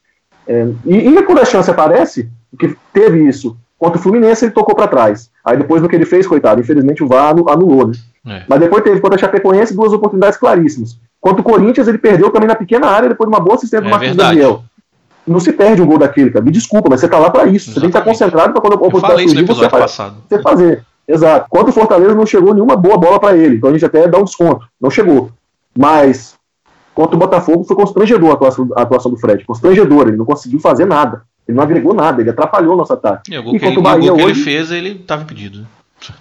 É, e, e quando a chance aparece, que teve isso contra o Fluminense, ele tocou para trás. Aí depois do que ele fez, coitado, infelizmente o VAR anulou, né? É. Mas depois teve contra a Chapecoense duas oportunidades claríssimas. Contra o Corinthians, ele perdeu também na pequena área, depois de uma boa assistência do é Marcos Gabriel. Não se perde um gol daquele, cara. Me desculpa, mas você tá lá para isso. Exatamente. Você tem que estar concentrado para quando a oportunidade surgir, você, você fazer. Exato. Quanto o Fortaleza não chegou nenhuma boa bola para ele, então a gente até dá um desconto. Não chegou. Mas contra o Botafogo foi constrangedor a atuação, a atuação do Fred. Constrangedor, ele não conseguiu fazer nada. Ele não agregou nada, ele atrapalhou o nosso ataque. E o gol, que ele, o Bahia o gol hoje... que ele fez, ele estava impedido.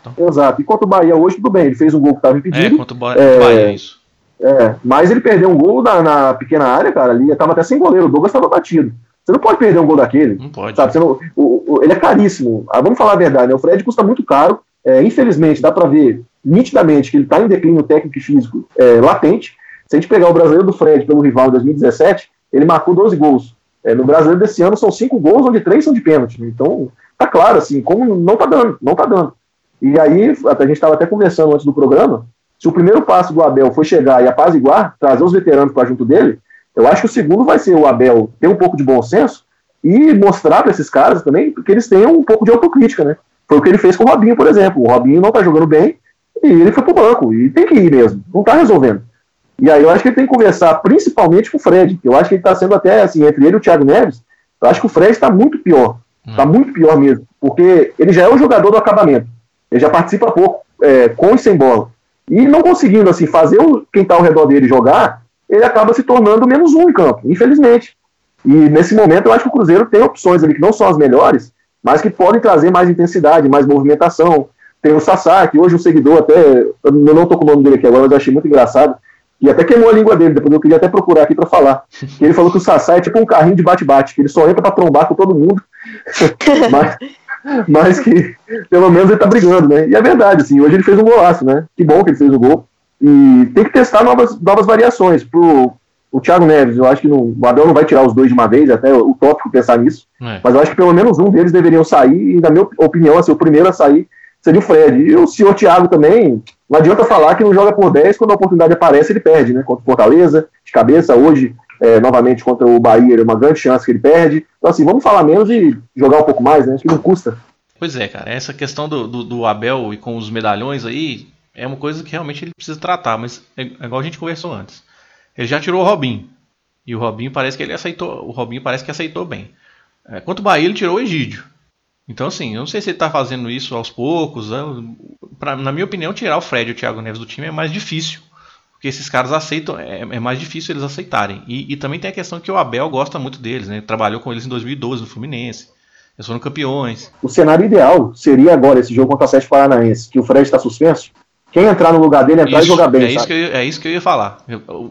Então... Exato. E contra o Bahia hoje, tudo bem, ele fez um gol que estava impedido. É, contra o Bahia, é, Bahia isso. É, mas ele perdeu um gol na, na pequena área, cara, ali estava até sem goleiro, o Douglas estava batido. Você não pode perder um gol daquele. Não pode. Sabe? Não, o, o, ele é caríssimo. Ah, vamos falar a verdade, né? O Fred custa muito caro. É, infelizmente, dá para ver nitidamente que ele está em declínio técnico e físico é, latente. Se a gente pegar o brasileiro do Fred pelo rival em 2017, ele marcou 12 gols. É, no brasileiro desse ano são 5 gols, onde 3 são de pênalti. Então, tá claro, assim, como não tá dando, não tá dando. E aí, a gente estava até conversando antes do programa, se o primeiro passo do Abel foi chegar e apaziguar, trazer os veteranos para junto dele, eu acho que o segundo vai ser o Abel ter um pouco de bom senso e mostrar para esses caras também que eles tenham um pouco de autocrítica, né? Foi o que ele fez com o Robinho, por exemplo. O Robinho não tá jogando bem e ele foi pro banco. E tem que ir mesmo. Não tá resolvendo. E aí eu acho que ele tem que conversar principalmente com o Fred. Eu acho que ele tá sendo até, assim, entre ele e o Thiago Neves, eu acho que o Fred está muito pior. Está hum. muito pior mesmo. Porque ele já é o jogador do acabamento. Ele já participa pouco, é, com e sem bola. E não conseguindo, assim, fazer o, quem tá ao redor dele jogar, ele acaba se tornando menos um em campo, infelizmente. E nesse momento eu acho que o Cruzeiro tem opções ali que não são as melhores, mas que podem trazer mais intensidade, mais movimentação. Tem o Sassá, que hoje o seguidor até. Eu não estou com o nome dele aqui agora, mas eu achei muito engraçado. E até queimou a língua dele, depois eu queria até procurar aqui para falar. Ele falou que o Sassá é tipo um carrinho de bate-bate, que ele só entra para trombar com todo mundo, mas, mas que pelo menos ele tá brigando, né? E é verdade, assim, hoje ele fez um golaço, né? Que bom que ele fez o gol. E tem que testar novas, novas variações. Pro, o Thiago Neves, eu acho que não, o Abel não vai tirar os dois de uma vez, até o tópico pensar nisso. É. Mas eu acho que pelo menos um deles deveriam sair, e na minha opinião, assim, o primeiro a sair seria o Fred. E o senhor Thiago também, não adianta falar que não joga por 10, quando a oportunidade aparece, ele perde, né? Contra o Fortaleza, de cabeça, hoje, é, novamente contra o Bahia, é uma grande chance que ele perde. Então, assim, vamos falar menos e jogar um pouco mais, né? Acho que não custa. Pois é, cara, essa questão do, do, do Abel e com os medalhões aí é uma coisa que realmente ele precisa tratar, mas é, é igual a gente conversou antes. Ele já tirou o Robinho. E o Robinho parece que ele aceitou. O Robinho parece que aceitou bem. É, quanto o Bahia, ele tirou o Egídio. Então, assim, eu não sei se ele está fazendo isso aos poucos. Né? Pra, na minha opinião, tirar o Fred e o Thiago Neves do time é mais difícil. Porque esses caras aceitam, é, é mais difícil eles aceitarem. E, e, também tem a questão que o Abel gosta muito deles, né? Trabalhou com eles em 2012 no Fluminense. Eles foram campeões. O cenário ideal seria agora esse jogo contra o Atlético Paranaense, que o Fred está suspenso, quem entrar no lugar dele entrar isso, e jogar bem. É isso, que eu, é isso que eu ia falar.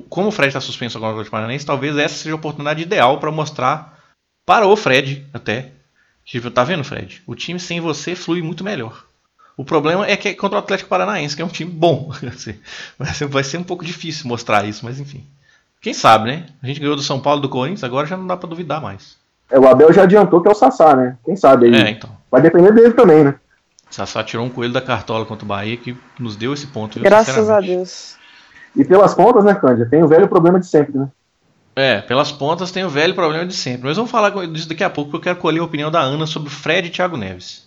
como o Fred está suspenso agora no Atlético Paranaense, talvez essa seja a oportunidade ideal para mostrar para o Fred até. Tipo, tá vendo, Fred? O time sem você flui muito melhor. O problema é que é contra o Atlético Paranaense, que é um time bom. Assim, vai, ser, vai ser um pouco difícil mostrar isso, mas enfim. Quem sabe, né? A gente ganhou do São Paulo do Corinthians, agora já não dá para duvidar mais. É, o Abel já adiantou que é o Sassá, né? Quem sabe aí. É, então. Vai depender dele também, né? Sassá tirou um coelho da cartola contra o Bahia que nos deu esse ponto. Viu, Graças a Deus. E pelas pontas, né, Cândia? Tem o velho problema de sempre, né? É, pelas pontas tem o velho problema de sempre. Mas vamos falar disso daqui a pouco, porque eu quero colher a opinião da Ana sobre o Fred e Thiago Neves.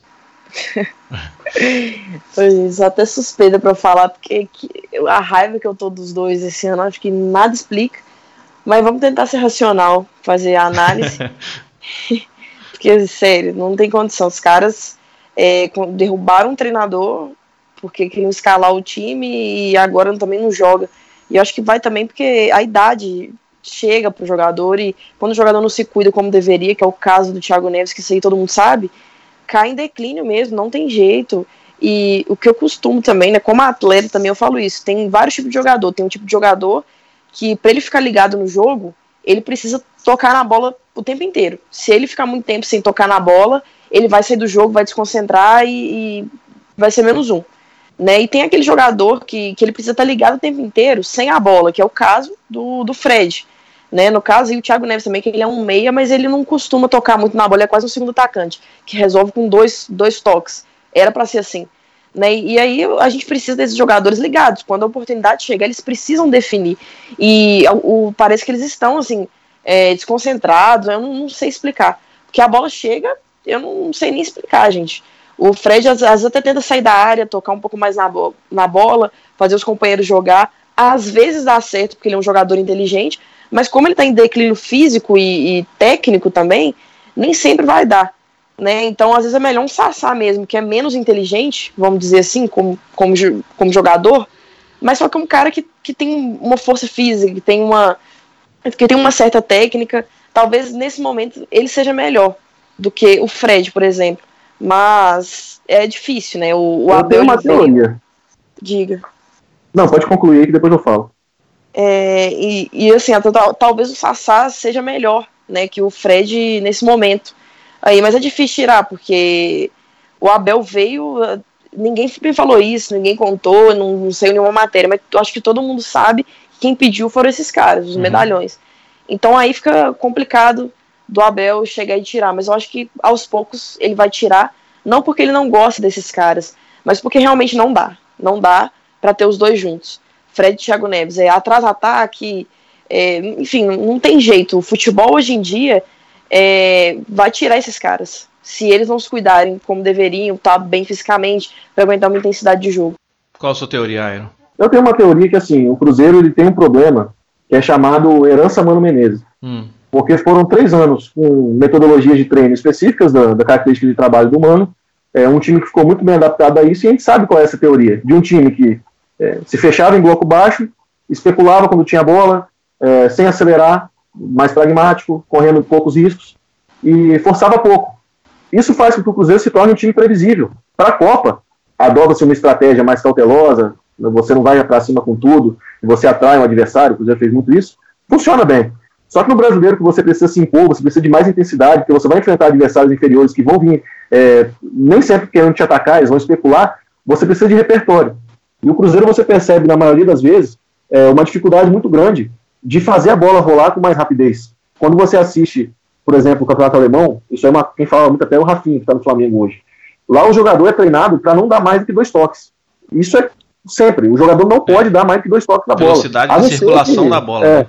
Sou até suspeita para falar, porque a raiva que eu tô dos dois esse ano, acho que nada explica. Mas vamos tentar ser racional, fazer a análise. porque, sério, não tem condição. Os caras é, derrubaram um treinador porque queriam escalar o time e agora também não joga. E eu acho que vai também porque a idade chega pro jogador e quando o jogador não se cuida como deveria, que é o caso do Thiago Neves, que isso aí todo mundo sabe, cai em declínio mesmo, não tem jeito. E o que eu costumo também, né, como atleta também eu falo isso, tem vários tipos de jogador, tem um tipo de jogador que para ele ficar ligado no jogo, ele precisa tocar na bola o tempo inteiro. Se ele ficar muito tempo sem tocar na bola, ele vai sair do jogo, vai desconcentrar e, e vai ser menos um. Né? E tem aquele jogador que, que ele precisa estar ligado o tempo inteiro sem a bola, que é o caso do, do Fred. Né? No caso, e o Thiago Neves também, que ele é um meia, mas ele não costuma tocar muito na bola, é quase um segundo atacante, que resolve com dois, dois toques. Era para ser assim. Né? E aí a gente precisa desses jogadores ligados. Quando a oportunidade chega, eles precisam definir. E o, parece que eles estão assim, é, desconcentrados, eu não, não sei explicar. Porque a bola chega, eu não sei nem explicar, gente. O Fred às vezes até tenta sair da área, tocar um pouco mais na, bo na bola, fazer os companheiros jogar. Às vezes dá certo, porque ele é um jogador inteligente, mas como ele está em declínio físico e, e, técnico também, nem sempre vai dar. Né? Então, às vezes é melhor um Sassá mesmo, que é menos inteligente, vamos dizer assim, como, como, como jogador, mas só que é um cara que, que tem uma força física, que tem uma, que tem uma certa técnica. Talvez nesse momento ele seja melhor do que o Fred, por exemplo. Mas é difícil, né? O, o eu Abel. Tenho uma teoria. Diga. Não, pode concluir aí que depois eu falo. É, e, e assim, talvez o Sassá seja melhor, né, que o Fred nesse momento. Aí, mas é difícil tirar, porque o Abel veio. Ninguém me falou isso, ninguém contou, não, não saiu nenhuma matéria, mas acho que todo mundo sabe quem pediu foram esses caras, os Uhum. medalhões. Então aí fica complicado do Abel chegar e tirar, mas eu acho que aos poucos ele vai tirar, não porque ele não gosta desses caras, mas porque realmente não dá. Não dá pra ter os dois juntos. Fred e Thiago Neves, é atrás-ataque, é, enfim, não tem jeito. O futebol hoje em dia é, vai tirar esses caras. Se eles não se cuidarem como deveriam, tá bem fisicamente, pra aguentar uma intensidade de jogo. Qual a sua teoria, Iron? Eu tenho uma teoria que assim, o Cruzeiro ele tem um problema que é chamado herança Mano Menezes. Hum, Porque foram três anos com metodologias de treino específicas da, da característica de trabalho do Mano. É um time que ficou muito bem adaptado a isso e a gente sabe qual é essa teoria. De um time que é, se fechava em bloco baixo, especulava quando tinha bola, é, sem acelerar, mais pragmático, correndo poucos riscos e forçava pouco. Isso faz com que o Cruzeiro se torne um time previsível. Para a Copa, adota-se uma estratégia mais cautelosa, você não vai para cima com tudo, você atrai um adversário, o Cruzeiro fez muito isso, funciona bem. Só que no brasileiro que você precisa se impor, você precisa de mais intensidade, porque você vai enfrentar adversários inferiores que vão vir é, nem sempre querendo te atacar, eles vão especular, você precisa de repertório. E o Cruzeiro você percebe, na maioria das vezes, é, uma dificuldade muito grande de fazer a bola rolar com mais rapidez. Quando você assiste, por exemplo, o Campeonato Alemão, isso é uma, quem fala muito até é o Rafinha, que está no Flamengo hoje. Lá o jogador é treinado para não dar mais do que dois toques. Isso é sempre. O jogador não pode dar mais do que dois toques na bola. Velocidade de circulação que- da bola. é, né?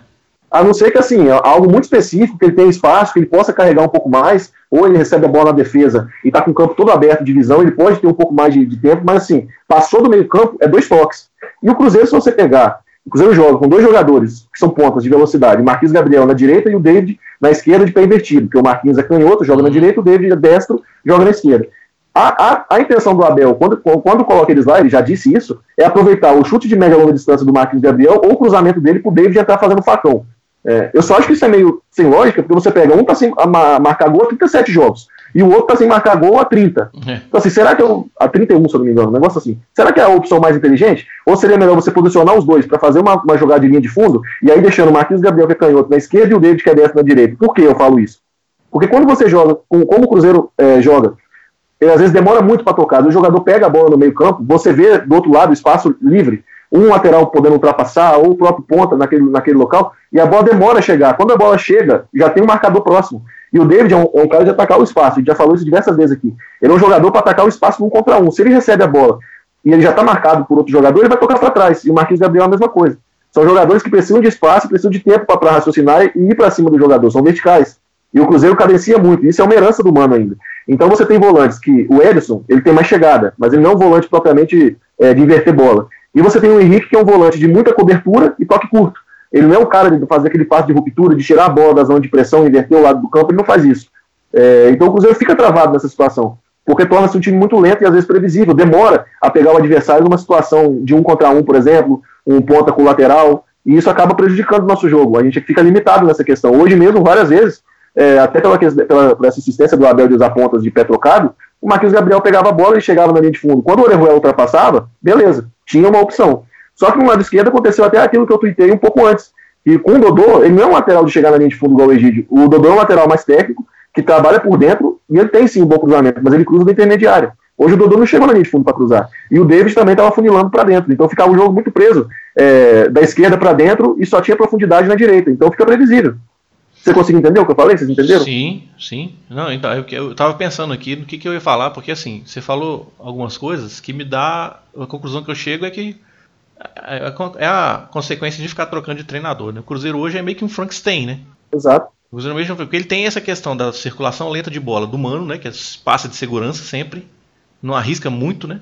A não ser que assim, é algo muito específico, que ele tenha espaço, que ele possa carregar um pouco mais, ou ele recebe a bola na defesa e tá com o campo todo aberto de visão, ele pode ter um pouco mais de, de tempo, mas assim, passou do meio campo, é dois toques. E o Cruzeiro, se você pegar, o Cruzeiro joga com dois jogadores que são pontas de velocidade, o Marquinhos Gabriel na direita e o David na esquerda de pé invertido, porque o Marquinhos é canhoto, joga na direita, o David é destro, joga na esquerda. A, a, a intenção do Abel, quando, quando coloca eles lá, ele já disse isso, é aproveitar o chute de média longa distância do Marquinhos Gabriel ou o cruzamento dele pro David entrar fazendo facão. É, eu só acho que isso é meio sem lógica, porque você pega um tá sem a, ma- marcar gol há 37 jogos, e o outro tá sem marcar gol há 30. É. Então, assim, será que eu. A 31, se eu não me engano, um negócio assim. Será que é a opção mais inteligente? Ou seria melhor você posicionar os dois para fazer uma, uma jogada de linha de fundo, e aí deixando o Marquinhos Gabriel, que é canhoto, na esquerda e o David, que é destro, na direita? Por que eu falo isso? Porque quando você joga, com- como o Cruzeiro é, joga, ele, às vezes demora muito para tocar. O jogador pega a bola no meio-campo, você vê do outro lado o espaço livre, um lateral podendo ultrapassar, ou o próprio ponta naquele, naquele local, e a bola demora a chegar. Quando a bola chega, já tem um marcador próximo. E o David é um, é um cara de atacar o espaço, gente já falou isso diversas vezes aqui. Ele é um jogador para atacar o espaço um contra um. Se ele recebe a bola e ele já está marcado por outro jogador, ele vai tocar para trás. E o Marquinhos Gabriel é a mesma coisa. São jogadores que precisam de espaço, precisam de tempo para raciocinar e ir para cima do jogador. São verticais. E o Cruzeiro cadencia muito. Isso é uma herança do Mano ainda. Então você tem volantes que o Ederson, ele tem mais chegada, mas ele não é um volante propriamente é, de inverter bola. E você tem o Henrique, que é um volante de muita cobertura e toque curto. Ele não é o cara de fazer aquele passe de ruptura, de tirar a bola da zona de pressão inverter o lado do campo, ele não faz isso. É, então o Cruzeiro fica travado nessa situação, porque torna-se um time muito lento e às vezes previsível. Demora a pegar o adversário numa situação de um contra um, por exemplo, um ponta com o lateral, e isso acaba prejudicando o nosso jogo. A gente fica limitado nessa questão. Hoje mesmo, várias vezes, é, até pela, pela, pela do Abel de usar pontas de pé trocado, o Marquinhos Gabriel pegava a bola e chegava na linha de fundo. Quando o Orejuela ultrapassava, beleza, tinha uma opção. Só que no lado esquerdo aconteceu até aquilo que eu tuitei um pouco antes. E com o Dodô, ele não é um lateral de chegar na linha de fundo igual o Egídio. O Dodô é um lateral mais técnico, que trabalha por dentro, e ele tem sim um bom cruzamento, mas ele cruza da intermediária. Hoje o Dodô não chegou na linha de fundo para cruzar. E o David também estava funilando para dentro. Então ficava o jogo muito preso é, da esquerda para dentro e só tinha profundidade na direita. Então fica previsível. Você conseguiu entender o que eu falei? Vocês entenderam? Sim, sim. Não, então, eu, eu tava pensando aqui no que, que eu ia falar, porque assim, você falou algumas coisas que me dá. A conclusão que eu chego é que é a, é a consequência de ficar trocando de treinador, né? O Cruzeiro hoje é meio que um Frankenstein, né? Exato. O Cruzeiro mesmo, porque ele tem essa questão da circulação lenta de bola do mano, né? Que é passa de segurança sempre, não arrisca muito, né?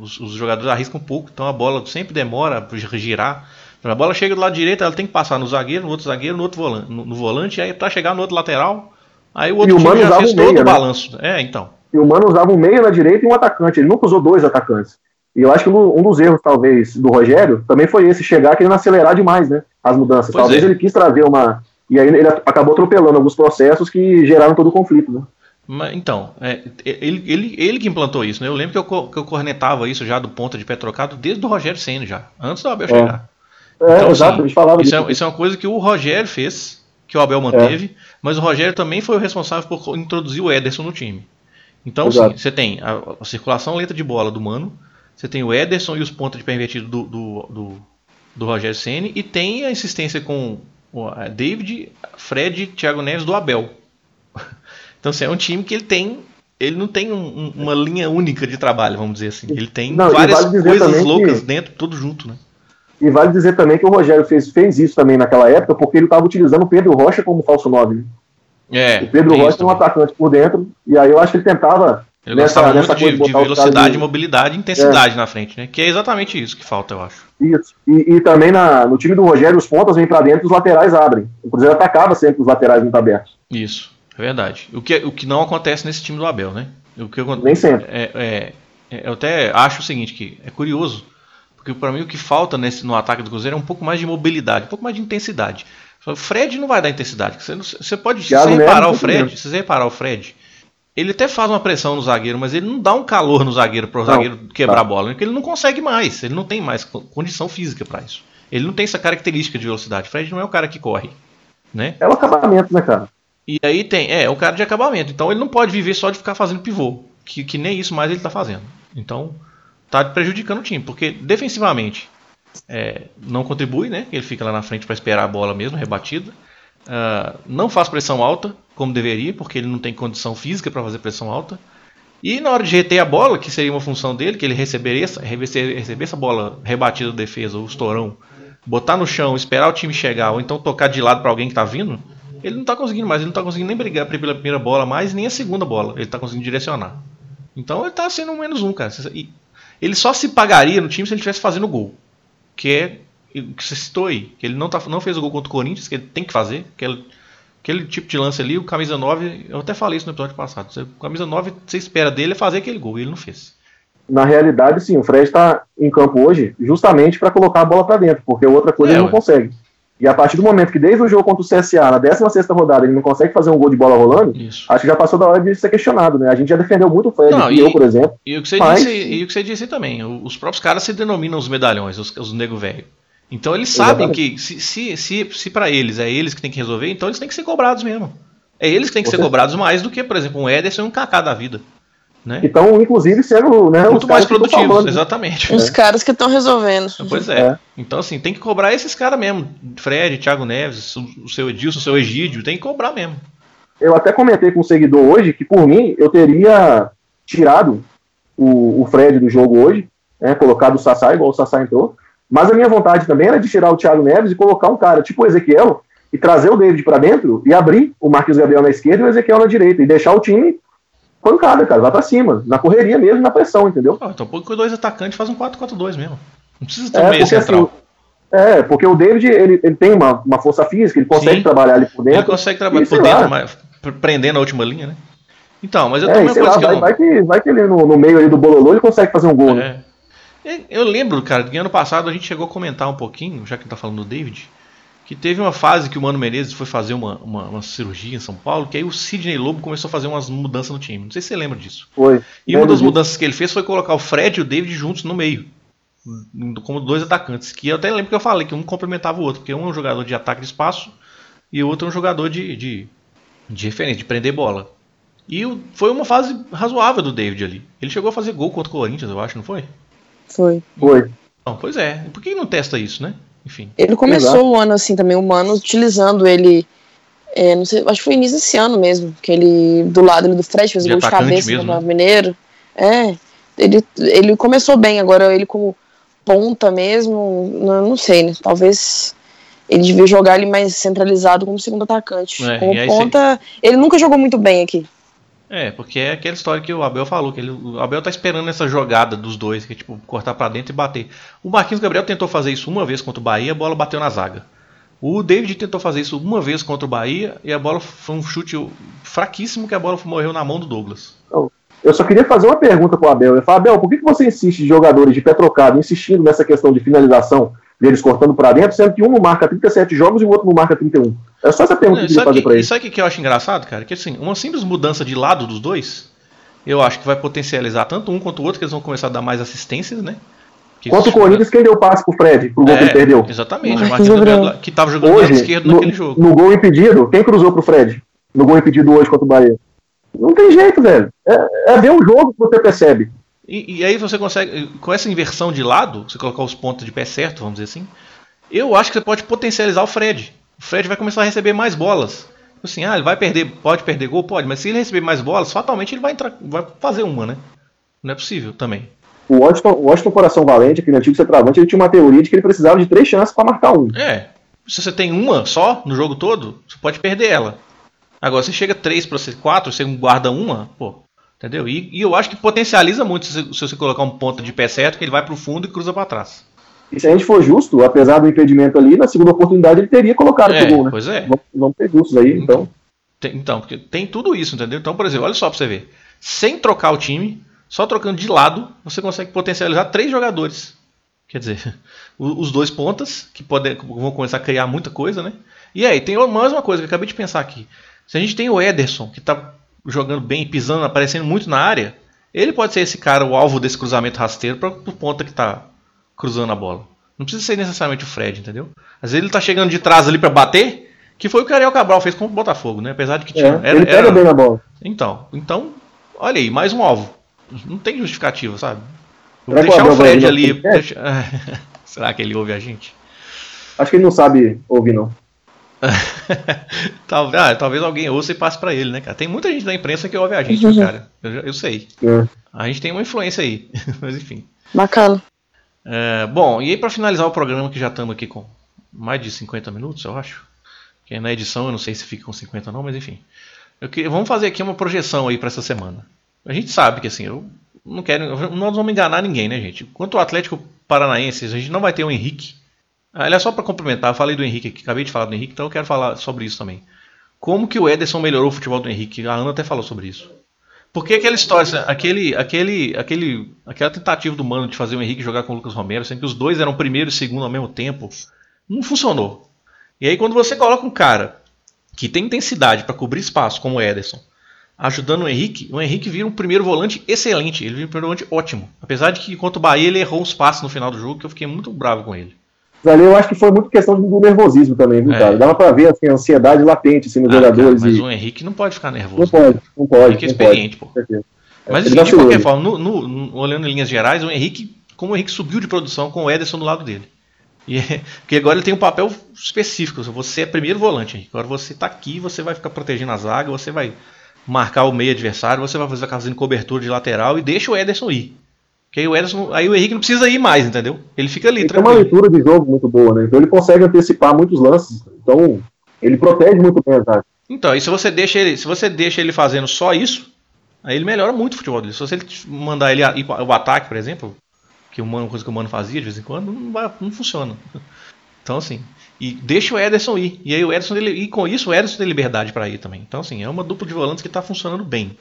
Os, os jogadores arriscam um pouco, então a bola sempre demora para girar. A bola chega do lado direito, ela tem que passar no zagueiro, no outro zagueiro, no outro volante, no, no volante, aí para chegar no outro lateral, aí o outro E o Mano já fez todo meia, o né? balanço. É, então. E o Mano usava um meia na direita e um atacante. Ele nunca usou dois atacantes. E eu acho que um dos erros, talvez, do Rogério também foi esse, chegar querendo acelerar demais, né? As mudanças. Pois talvez é. ele quis trazer uma. E aí ele acabou atropelando alguns processos que geraram todo o conflito, né? Mas, então, é, ele, ele, ele que implantou isso, né? Eu lembro que eu, que eu cornetava isso já do ponta de pé trocado desde o Rogério Senna já, antes do Abel É. chegar. É, Então, exato, assim, a gente falava Isso é, isso é uma coisa que o Rogério fez, que o Abel manteve, mas o Rogério também foi o responsável por introduzir o Ederson no time. Então, Exato. sim, você tem a, a circulação lenta de bola do Mano, você tem o Ederson e os pontas de pé invertido do, do, do, do Rogério Ceni e tem a insistência com o David, Fred, Thiago Neves do Abel. Então, assim, é um time que ele tem ele não tem um, uma linha única de trabalho, vamos dizer assim. Ele tem não, várias vale coisas loucas que... dentro, tudo junto, né? E vale dizer também que o Rogério fez, fez isso também naquela época, porque ele estava utilizando o Pedro Rocha como falso 9. Né? É, o Pedro Rocha é um atacante por dentro, e aí eu acho que ele tentava. Ele nessa, gostava nessa muito de, de velocidade, de... mobilidade e intensidade é. na frente, né? Que é exatamente isso que falta, eu acho. Isso. E, e também na, no time do Rogério, os pontas vêm para dentro e os laterais abrem. O Cruzeiro atacava sempre os laterais muito abertos. Isso. É verdade. O que, o que não acontece nesse time do Abel, né? O que Nem sempre. É, é, é, eu até acho o seguinte, que é curioso, porque para mim o que falta nesse, no ataque do Cruzeiro é um pouco mais de mobilidade, um pouco mais de intensidade. O Fred não vai dar intensidade. Você, você pode se você reparar o Fred, se você reparar o Fred, ele até faz uma pressão no zagueiro, mas ele não dá um calor no zagueiro para o zagueiro quebrar tá. a bola, porque ele não consegue mais, ele não tem mais condição física para isso. Ele não tem essa característica de velocidade. Fred não é o cara que corre, né? É o acabamento, né, cara? E aí tem, é, o cara de acabamento. Então ele não pode viver só de ficar fazendo pivô. Que, que nem isso mais ele está fazendo. Então tá prejudicando o time. Porque defensivamente é, não contribui, né? Ele fica lá na frente para esperar a bola mesmo, rebatida. Uh, não faz pressão alta, como deveria, porque ele não tem condição física para fazer pressão alta. E na hora de reter a bola, que seria uma função dele, que ele receberia receber essa bola rebatida da defesa, o estourão, botar no chão, esperar o time chegar, ou então tocar de lado para alguém que está vindo, ele não está conseguindo mais, ele não está conseguindo nem brigar pela primeira bola mais, nem a segunda bola. Ele está conseguindo direcionar. Então ele está sendo um menos um, cara. Ele só se pagaria no time se ele estivesse fazendo gol. Que é o que você citou aí. Que ele não, tá, não fez o gol contra o Corinthians, que ele tem que fazer. Aquele, aquele tipo de lance ali, o camisa 9, eu até falei isso no episódio passado. O camisa 9, você espera dele é fazer aquele gol, e ele não fez. Na realidade, sim, o Fred está em campo hoje justamente para colocar a bola para dentro, porque outra coisa é, ele não ué. consegue. E a partir do momento que desde o jogo contra o CSA, na 16 rodada, ele não consegue fazer um gol de bola rolando, Isso. acho que já passou da hora de ser questionado, né? A gente já defendeu muito o Fred, não, e, eu, por exemplo. E o que você, mas... disse, e o que você disse também, os próprios caras se denominam os medalhões, os, os nego velho. Então eles sabem Exatamente. que se, se, se, se para eles é eles que tem que resolver, então eles têm que ser cobrados mesmo. É eles que têm que Você... ser cobrados mais do que, por exemplo, um Ederson e um Kaká da vida. Né? Então, inclusive, sendo né, muito mais produtivos, exatamente. Os é. caras que estão resolvendo. Pois é. é. Então, assim, tem que cobrar esses caras mesmo. Fred, Thiago Neves, o seu Edilson, o seu Egídio, tem que cobrar mesmo. Eu até comentei com um seguidor hoje que, por mim, eu teria tirado o, o Fred do jogo hoje, né, colocado o Sassá, igual o Sassá entrou. Mas a minha vontade também era de tirar o Thiago Neves e colocar um cara tipo o Ezequiel e trazer o David para dentro e abrir o Marcos Gabriel na esquerda e o Ezequiel na direita e deixar o time pancada, cara. Vai pra cima. Na correria mesmo, na pressão, entendeu? Ah, então põe com dois atacantes faz um 4-4-2 mesmo. Não precisa ter é, um meio central. Assim, é, porque o David ele, ele tem uma, uma força física, ele consegue Sim, trabalhar ali por dentro. Ele consegue trabalhar por dentro, mas, prendendo a última linha, né? Então, mas eu é, também coisa lá, que vai, eu... vai, que vai que ele no, no, meio ali do bololô ele consegue fazer um gol, né? é. né? Eu lembro, cara, que ano passado a gente chegou a comentar um pouquinho, já que tá falando do David, que teve uma fase que o Mano Menezes foi fazer uma, uma, uma, cirurgia em São Paulo, que aí o Sidney Lobo começou a fazer umas mudanças no time. Não sei se você lembra disso. Foi. E uma das mudanças que ele fez foi colocar o Fred e o David juntos no meio. Como dois atacantes. Que eu até lembro que eu falei que um complementava o outro, porque um é um jogador de ataque de espaço e o outro é um jogador de, de, de referência, de prender bola. E foi uma fase razoável do David ali. Ele chegou a fazer gol contra o Corinthians, eu acho, não foi? Foi. Foi. Não, pois é. Por que não testa isso, né? Enfim. Ele começou Exato. o ano assim também, o Mano, utilizando ele. É, não sei, acho que foi início desse ano mesmo, que ele, do lado do Fred, fez o gol de cabeça mesmo, no né? Mineiro. É, ele, ele começou bem, agora ele como ponta mesmo, não, não sei, né? Talvez ele devia jogar ele mais centralizado como segundo atacante. É, como ponta, ele nunca jogou muito bem aqui. É, porque é aquela história que o Abel falou, que ele, o Abel tá esperando essa jogada dos dois, que é tipo, cortar para dentro e bater. O Marquinhos Gabriel tentou fazer isso uma vez contra o Bahia, a bola bateu na zaga. O David tentou fazer isso uma vez contra o Bahia e a bola foi um chute fraquíssimo que a bola morreu na mão do Douglas. Eu só queria fazer uma pergunta pro Abel. Eu falo, Abel, por que, você insiste de jogadores de Petrocado insistindo nessa questão de finalização deles cortando para dentro, sendo que um não marca 37 jogos e o outro não marca 31? É só essa pergunta que eu fazer para ele. Sabe o que eu acho engraçado, cara? Que assim, uma simples mudança de lado dos dois, eu acho que vai potencializar tanto um quanto o outro, que eles vão começar a dar mais assistências, né? Que Contra o Corinthians, quem deu passe pro Fred, pro gol é, que ele perdeu? Exatamente, o Martins Gabriel, que tava jogando hoje, lado esquerdo no, naquele jogo. No gol impedido, quem cruzou pro Fred? No gol impedido hoje contra o Bahia? Não tem jeito, velho. É, é ver o jogo que você percebe. E, e, aí você consegue, com essa inversão de lado, você colocar os pontos de pé certo, vamos dizer assim, Eu acho que você pode potencializar o Fred. O Fred vai começar a receber mais bolas. Assim, ah, ele vai perder, pode perder gol, pode, mas se ele receber mais bolas, fatalmente ele vai entrar, vai fazer uma, né? Não é possível também. O Washington, o Washington Coração Valente, aquele antigo centroavante, ele tinha uma teoria de que ele precisava de três chances para marcar um. É. Se você tem uma só no jogo todo, você pode perder ela. Agora, se chega três para ser quatro, você guarda uma, pô, entendeu? E, e, eu acho que potencializa muito se, se você colocar um ponto de pé certo, que ele vai para o fundo e cruza para trás. E se a gente for justo, apesar do impedimento ali, na segunda oportunidade ele teria colocado é, pro gol, né? Pois é. Vamos, vamos ter justos aí, então. Tem, então, porque tem tudo isso, entendeu? Então, por exemplo, olha só pra você ver. Sem trocar o time, só trocando de lado, você consegue potencializar três jogadores. Quer dizer, os dois pontas, que podem, vão começar a criar muita coisa, né? E aí, tem mais uma coisa que eu acabei de pensar aqui. Se a gente tem o Ederson, que tá jogando bem, pisando, aparecendo muito na área, ele pode ser esse cara, o alvo desse cruzamento rasteiro para o ponta que tá cruzando a bola. Não precisa ser necessariamente o Fred, entendeu? Às vezes ele tá chegando de trás ali para bater, que foi o que o Ariel Cabral fez com o Botafogo, né? Apesar de que tinha. É, era, ele pega era... bem na bola. Então, então, olha aí, mais um alvo. Não tem justificativa, sabe? Vou Será deixar o Fred ali. Deixa... Será que ele ouve a gente? Acho que ele não sabe ouvir, não. talvez, ah, talvez alguém ouça e passe para ele, né, cara? Tem muita gente da imprensa que ouve a gente, uhum. cara. Eu, eu sei. É. A gente tem uma influência aí, mas enfim. Bacana. É, bom, e aí para finalizar o programa, que já estamos aqui com mais de 50 minutos, eu acho. Que na edição eu não sei se fica com 50 não, mas enfim. Que, vamos fazer aqui uma projeção aí para essa semana. A gente sabe que assim, eu não quero. Nós vamos enganar ninguém, né, gente? Quanto ao Atlético Paranaense, a gente não vai ter o Henrique. Aliás, só para complementar, falei do Henrique aqui, acabei de falar do Henrique, então eu quero falar sobre isso também. Como que o Ederson melhorou o futebol do Henrique? A Ana até falou sobre isso. Porque aquela história, aquele, aquele, aquele, aquela tentativa do Mano de fazer o Henrique jogar com o Lucas Romero, sendo que os dois eram primeiro e segundo ao mesmo tempo, não funcionou. E aí quando você coloca um cara que tem intensidade para cobrir espaço, como o Ederson, ajudando o Henrique, o Henrique vira um primeiro volante excelente, ele vira um primeiro volante ótimo. Apesar de que contra o Bahia ele errou uns passos no final do jogo, que eu fiquei muito bravo com ele. Ali eu acho que foi muito questão do nervosismo também, viu, é. cara? Dava pra ver assim, a ansiedade latente assim, nos ah, jogadores. Cara, mas e... o Henrique não pode ficar nervoso. Não pode, não pode. O Henrique é experiente, pode, pô. Mas enfim, de qualquer forma, no, no, no, olhando em linhas gerais, o Henrique, como o Henrique subiu de produção com o Ederson do lado dele. E, porque agora ele tem um papel específico. Você é primeiro volante, Henrique. Agora você está aqui, você vai ficar protegendo a zaga, você vai marcar o meio adversário, você vai fazer fazendo cobertura de lateral e deixa o Ederson ir. Que aí o Ederson, aí o Henrique não precisa ir mais, entendeu? Ele fica ali. Ele tranquilo. tem uma leitura de jogo muito boa, né? Então ele consegue antecipar muitos lances. Então ele protege muito bem a zaga. Então, e se você deixa ele, se você deixa ele fazendo só isso, aí ele melhora muito o futebol dele. Se você mandar ele ir para o ataque, por exemplo, que uma coisa que o Mano fazia de vez em quando, não, vai, não funciona. Então, assim, e deixa o Ederson ir. E aí o Ederson, e com isso o Ederson tem liberdade para ir também. Então, assim, é uma dupla de volantes que está funcionando bem.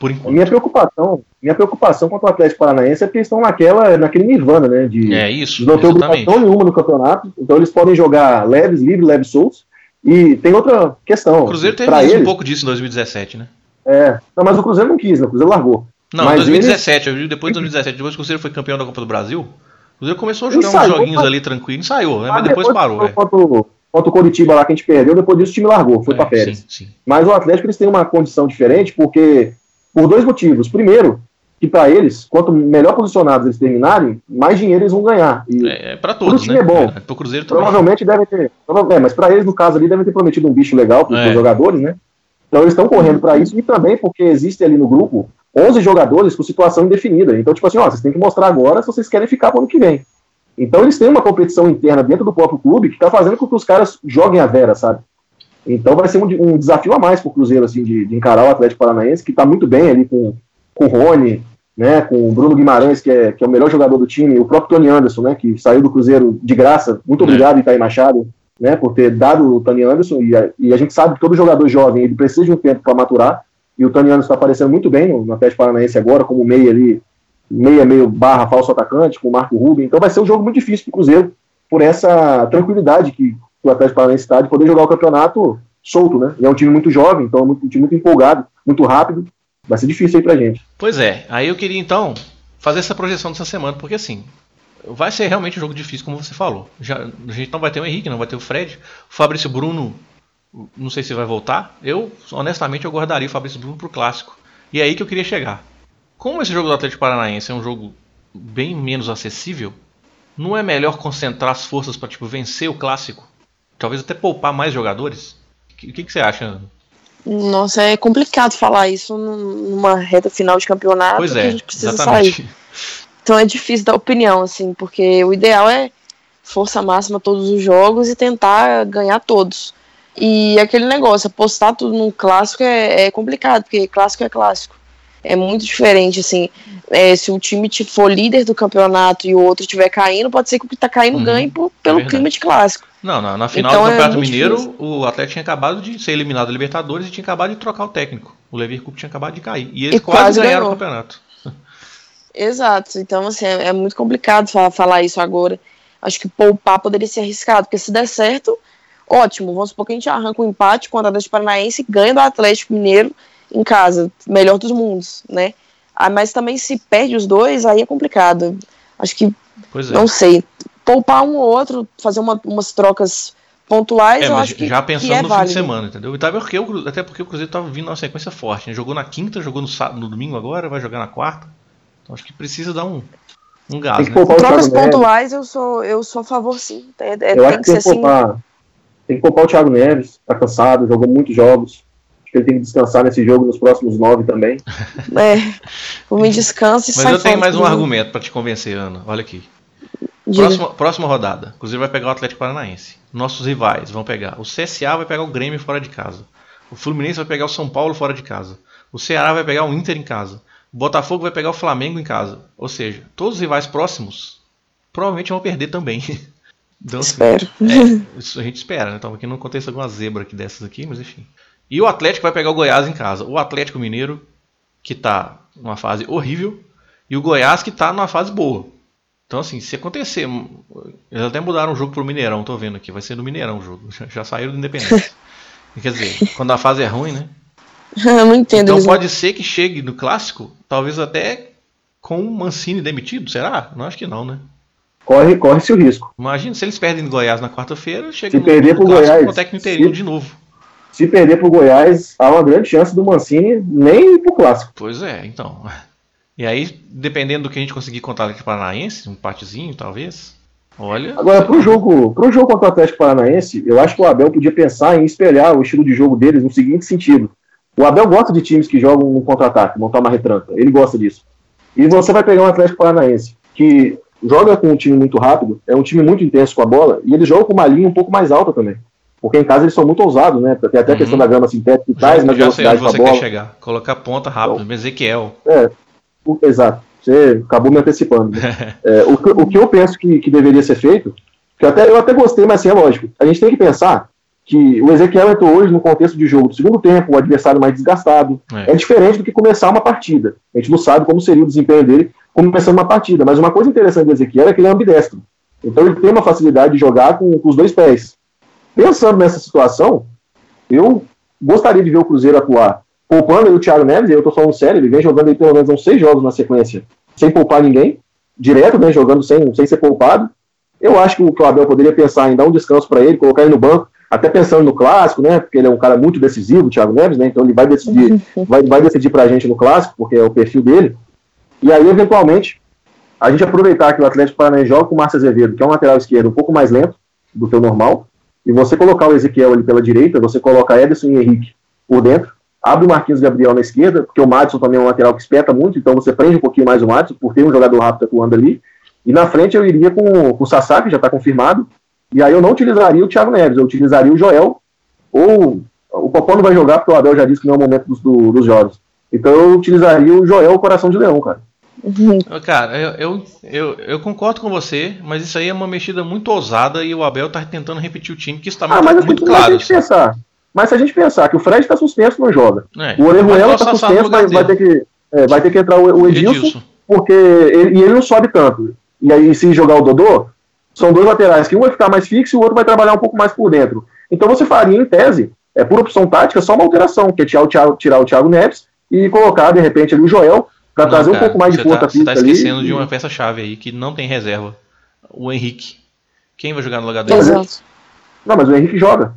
Por enquanto. Minha preocupação, minha preocupação quanto ao Atlético Paranaense é que eles estão naquela, naquele nirvana, né? De, é isso. Não ter obrigação nenhuma no campeonato. Então eles podem jogar leves, livres, leves, soltos. E tem outra questão. O Cruzeiro teve eles, um pouco disso em 2017, né? É. Não, mas o Cruzeiro não quis, né? O Cruzeiro largou. Não, em 2017, eles... depois de 2017, depois que o Cruzeiro foi campeão da Copa do Brasil, o Cruzeiro começou a jogar uns joguinhos mas... ali tranquilo e saiu, né? Mas, depois, depois parou. É. Contra, o, contra o Coritiba lá que a gente perdeu, depois disso o time largou, foi é, pra férias. Sim, sim. Mas o Atlético eles têm uma condição diferente, porque por dois motivos. Primeiro, que para eles, quanto melhor posicionados eles terminarem, mais dinheiro eles vão ganhar. E é, é para todos, né? é bom. É, pro Cruzeiro também. Provavelmente deve ter. É, mas para eles, no caso ali, devem ter prometido um bicho legal para os é. jogadores, né? Então eles estão correndo para isso e também porque existe ali no grupo 11 jogadores com situação indefinida. Então, tipo assim, ó, vocês têm que mostrar agora se vocês querem ficar para o ano que vem. Então eles têm uma competição interna dentro do próprio clube que está fazendo com que os caras joguem a vera, sabe? Então vai ser um, um desafio a mais para o Cruzeiro, assim, de, de, encarar o Atlético Paranaense, que está muito bem ali com, com o Rony, né, com o Bruno Guimarães, que é, que é o melhor jogador do time, o próprio Tony Anderson, né, que saiu do Cruzeiro de graça. Muito obrigado, é. Itaí Machado, né, por ter dado o Tony Anderson. E a, e a gente sabe que todo jogador jovem ele precisa de um tempo para maturar. E o Tony Anderson está aparecendo muito bem no, no Atlético Paranaense agora, como meia ali, meia, meio barra falso atacante, com o Marco Rubem. Então vai ser um jogo muito difícil para o Cruzeiro, por essa tranquilidade que o Atlético Paranaense está de poder jogar o campeonato solto, né? E é um time muito jovem, então é um time muito empolgado, muito rápido. Vai ser difícil aí pra gente. Pois é, aí eu queria então fazer essa projeção dessa semana, porque assim, vai ser realmente um jogo difícil, como você falou. Já, a gente não vai ter o Henrique, não vai ter o Fred. O Fabrício Bruno, não sei se vai voltar. Eu, honestamente, eu guardaria o Fabrício Bruno pro clássico. E é aí que eu queria chegar. Como esse jogo do Atlético Paranaense é um jogo bem menos acessível, não é melhor concentrar as forças para tipo, vencer o clássico? Talvez até poupar mais jogadores? O que, que, que, você acha? Nossa, é complicado falar isso numa reta final de campeonato pois é, que a gente precisa exatamente. sair. Então é difícil dar opinião, assim, porque o ideal é força máxima todos os jogos e tentar ganhar todos. E aquele negócio, apostar tudo num clássico é, é complicado, porque clássico é clássico. É muito diferente, assim. É, se o time for líder do campeonato e o outro estiver caindo, pode ser que o que está caindo uhum, ganhe por, pelo é clima de clássico. Não, na, na final então, do Campeonato é Mineiro, difícil. o Atlético tinha acabado de ser eliminado da Libertadores e tinha acabado de trocar o técnico. O Leverkusen tinha acabado de cair. E eles e quase, quase, ganharam ganhou. o campeonato. Exato. Então, assim, é, é muito complicado falar, falar isso agora. Acho que poupar poderia ser arriscado, porque se der certo, ótimo. Vamos supor que a gente arranca um empate contra o Atlético Paranaense e ganha do Atlético Mineiro em casa. Melhor dos mundos, né? Ah, mas também se perde os dois, aí é complicado. Acho que, é. não sei, poupar um ou outro, fazer uma, umas trocas pontuais, é, eu acho que já pensando que é no válido. fim de semana, entendeu? E porque o, até porque o Cruzeiro estava vindo numa sequência forte, né? Jogou na quinta, jogou no, no domingo agora, vai jogar na quarta. Então acho que precisa dar um, um gás, né? Trocas pontuais eu sou, eu sou a favor sim. É, é, eu tem que, que ser assim. Tem que poupar o Thiago Neves, tá cansado, jogou muitos jogos. Acho que ele tem que descansar nesse jogo nos próximos nove também. É, o me descanse e Mas eu tenho mais um argumento para te convencer, Ana. Olha aqui. Próxima, próxima rodada. Cruzeiro vai pegar o Atlético Paranaense. Nossos rivais vão pegar. O CSA vai pegar o Grêmio fora de casa. O Fluminense vai pegar o São Paulo fora de casa. O Ceará vai pegar o Inter em casa. O Botafogo vai pegar o Flamengo em casa. Ou seja, todos os rivais próximos provavelmente vão perder também. Então, assim, Espero. É, isso a gente espera, né? Então, aqui não aconteça alguma zebra aqui dessas aqui, mas enfim. E o Atlético vai pegar o Goiás em casa. O Atlético Mineiro, que está numa fase horrível, e o Goiás, que está numa fase boa. Então, assim, se acontecer. Eles até mudaram o jogo pro Mineirão, tô vendo aqui. Vai ser no Mineirão o jogo. Já saíram do Independência. Quer dizer, quando a fase é ruim, né? Eu não entendo. Então pode ser que chegue no clássico, talvez até com o Mancini demitido, será? Não acho que não, né? Corre, corre-se o risco. Imagina se eles perdem no Goiás na quarta-feira, chega se no, perder no pro Goiás, com o técnico interino de novo. Se perder pro Goiás, há uma grande chance do Mancini nem ir pro clássico. Pois é, então. E aí, dependendo do que a gente conseguir contar aqui Paranaense, um empatezinho, talvez. Olha. Agora, pro jogo, pro jogo contra o Atlético Paranaense, eu acho que o Abel podia pensar em espelhar o estilo de jogo deles no seguinte sentido. O Abel gosta de times que jogam no contra-ataque, montar uma retranca. Ele gosta disso. E você vai pegar um Atlético Paranaense que joga com um time muito rápido, é um time muito intenso com a bola, e eles jogam com uma linha um pouco mais alta também. Porque em casa eles são muito ousados, né? Tem até a questão uhum. da grama sintética e tais, mas sei onde você quer chegar. Colocar ponta rápido, então, Ezequiel. É, o, exato. Você acabou me antecipando. Né? é, o, o, que eu penso que, que deveria ser feito, que eu até, eu até gostei, mas assim, é lógico. A gente tem que pensar que o Ezequiel entrou hoje no contexto de jogo do segundo tempo, o adversário mais desgastado. É. é. diferente do que começar uma partida. A gente não sabe como seria o desempenho dele começando uma partida. Mas uma coisa interessante do Ezequiel é que ele é ambidestro. Então ele tem uma facilidade de jogar com, com os dois pés. Pensando nessa situação, eu gostaria de ver o Cruzeiro atuar poupando o Thiago Neves, eu estou falando sério, ele vem jogando aí pelo menos uns seis jogos na sequência, sem poupar ninguém, direto, né, jogando sem, sem ser poupado. Eu acho que o Abel poderia pensar em dar um descanso para ele, colocar ele no banco, até pensando no clássico, né? Porque ele é um cara muito decisivo, o Thiago Neves, né? Então ele vai decidir, vai, vai decidir pra gente no clássico, porque é o perfil dele. E aí, eventualmente, a gente aproveitar que o Atlético Paranaense joga com o Márcio Azevedo, que é um lateral esquerdo um pouco mais lento do que o normal, e você colocar o Ezequiel ali pela direita, você coloca Ederson e Henrique por dentro, abre o Marquinhos Gabriel na esquerda, porque o Madison também é um lateral que espeta muito, então você prende um pouquinho mais o Madison, por ter um jogador rápido atuando ali. E na frente eu iria com, com o Sassá, que já está confirmado, e aí eu não utilizaria o Thiago Neves, eu utilizaria o Joel, ou o Popó não vai jogar, porque o Abel já disse que não é o momento dos, do, dos jogos. Então eu utilizaria o Joel, o coração de leão, cara. Cara, eu, eu, eu, eu, concordo com você, mas isso aí é uma mexida muito ousada e o Abel tá tentando repetir o time, que está ah, muito, mas, muito mas claro. A gente pensar, mas se a gente pensar que o Fred está suspenso, não joga. É, o Orejuela está suspenso, vai, vai, ter que, é, vai ter que entrar o, o Edilson, Edilson, porque ele, e ele não sobe tanto. E aí, se jogar o Dodô, são dois laterais que um vai ficar mais fixo e o outro vai trabalhar um pouco mais por dentro. Então você faria, em tese, é, por opção tática, só uma alteração, que é tirar o Thiago, tirar o Thiago Neves e colocar, de repente, ali o Joel, para trazer cara, um pouco mais de força tá, física. Você está esquecendo ali, de uma peça-chave aí, que não tem reserva. O Henrique. Quem vai jogar no lugar dele? Exato. Não, mas o Henrique joga.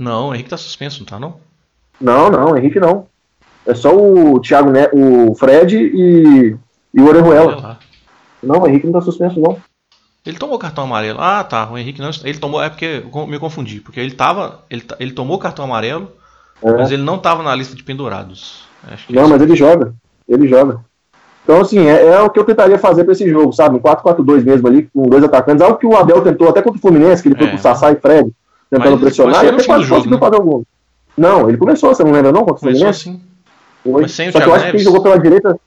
Não, o Henrique tá suspenso, não tá não? Não, não, Henrique não. É só o Thiago ne o Fred e, e o Orejuela. Não, o Henrique não tá suspenso, não. Ele tomou cartão amarelo. Ah, tá. O Henrique não. Ele tomou. É porque eu me confundi. Porque ele tava. Ele, ele tomou cartão amarelo, é. mas ele não tava na lista de pendurados. não, mas ele joga. Ele joga. Então, assim, é, é, o que eu tentaria fazer para esse jogo, sabe? Um 4-4-2 mesmo ali, com dois atacantes. Algo que o Abel tentou até contra o Fluminense, que ele foi é. com o Sassá e Fred, tentando mas pressionar, e até quase conseguiu né? fazer algum. Não, ele começou, você não lembra não, contra o Fluminense? Sim. Foi. Mas sem Só o que eu acho que quem jogou pela direita.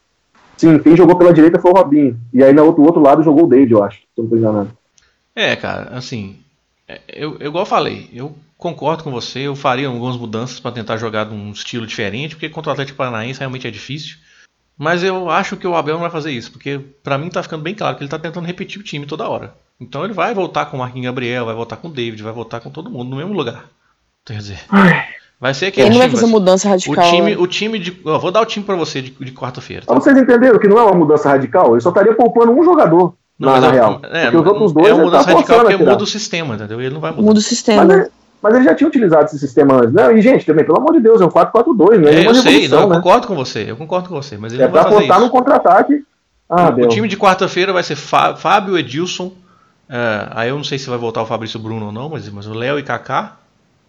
Sim, quem jogou pela direita foi o Robinho. E aí no outro, outro lado jogou o David, eu acho. Se não tô enganado. É, cara, assim. É, eu, eu, igual falei, eu concordo com você, eu faria algumas mudanças para tentar jogar de um estilo diferente, porque contra o Atlético Paranaense realmente é difícil. Mas eu acho que o Abel não vai fazer isso, porque para mim tá ficando bem claro que ele tá tentando repetir o time toda hora. Então ele vai voltar com o Marquinhos Gabriel, vai voltar com o David, vai voltar com todo mundo no mesmo lugar. Quer dizer, vai ser aquele Ele não vai fazer mudança radical. O time, né? o time de. Eu vou dar o time para você de, de quarta-feira. Tá? Vocês entenderam que não é uma mudança radical? Ele só estaria poupando um jogador. Não, na, na real. É, porque os outros dois é uma mudança tá radical porque muda o sistema, entendeu? Ele não vai mudar. Muda o sistema. Mas, mas ele já tinha utilizado esse sistema antes. Né? E, gente, também, pelo amor de Deus, é um 4-4-2, né? É, eu sei, não, eu né? concordo com você, eu concordo com você, mas ele é não vai fazer isso. no contra-ataque. Ah, o, o, time de quarta-feira vai ser Fábio, Edilson, uh, aí eu não sei se vai voltar o Fabrício Bruno ou não, mas, mas o Léo e Kaká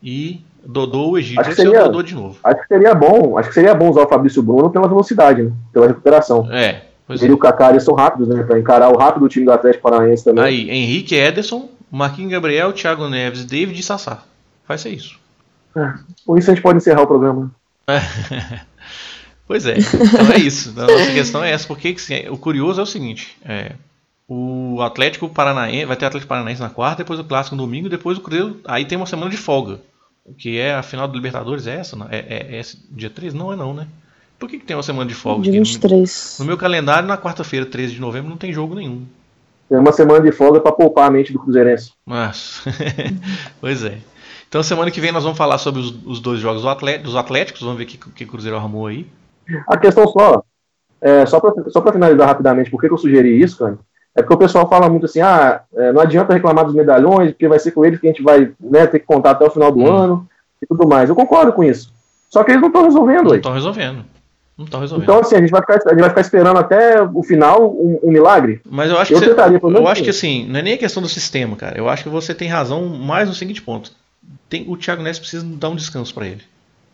e Dodô o Egito. Acho seria, o Dodô de novo. Acho que seria bom, acho que seria bom usar o Fabrício Bruno pela velocidade, né? Pela recuperação. É. Ele é. e o Kaká eles são rápidos, né? Pra encarar o rápido time do Atlético Paranaense também. Aí, Henrique Ederson, Marquinhos Gabriel, Thiago Neves, David e Sassá. Vai ser isso. É, por isso a gente pode encerrar o programa. pois é, então é isso. A nossa questão é essa, porque assim, o curioso é o seguinte: é, o Atlético Paranaense vai ter Atlético Paranaense na quarta, depois o Clássico no domingo, depois o Cruzeiro. Aí tem uma semana de folga. O que é a final do Libertadores é essa? É, é, é esse dia 3? Não é não, né? Por que, que tem uma semana de folga? Dia 23. No, no meu calendário, na quarta-feira, 13 de novembro, não tem jogo nenhum. Tem uma semana de folga para poupar a mente do Cruzeirense. Mas, pois é. Então semana que vem nós vamos falar sobre os, os dois jogos do Atlético, dos Atléticos, vamos ver o que, que o Cruzeiro arrumou aí. A questão só, é, só para só finalizar rapidamente, por que, que eu sugeri isso, cara? É porque o pessoal fala muito assim, ah, é, não adianta reclamar dos medalhões, porque vai ser com eles que a gente vai né, ter que contar até o final do hum. ano e tudo mais. Eu concordo com isso. Só que eles não estão resolvendo. Não estão resolvendo. Não estão resolvendo. Então, assim, a gente vai ficar, a gente vai ficar esperando até o final um, um milagre. Mas eu acho eu que, tentaria, você, eu acho que assim, não é nem a questão do sistema, cara. Eu acho que você tem razão mais no seguinte ponto tem, o Thiago Neves precisa dar um descanso para ele.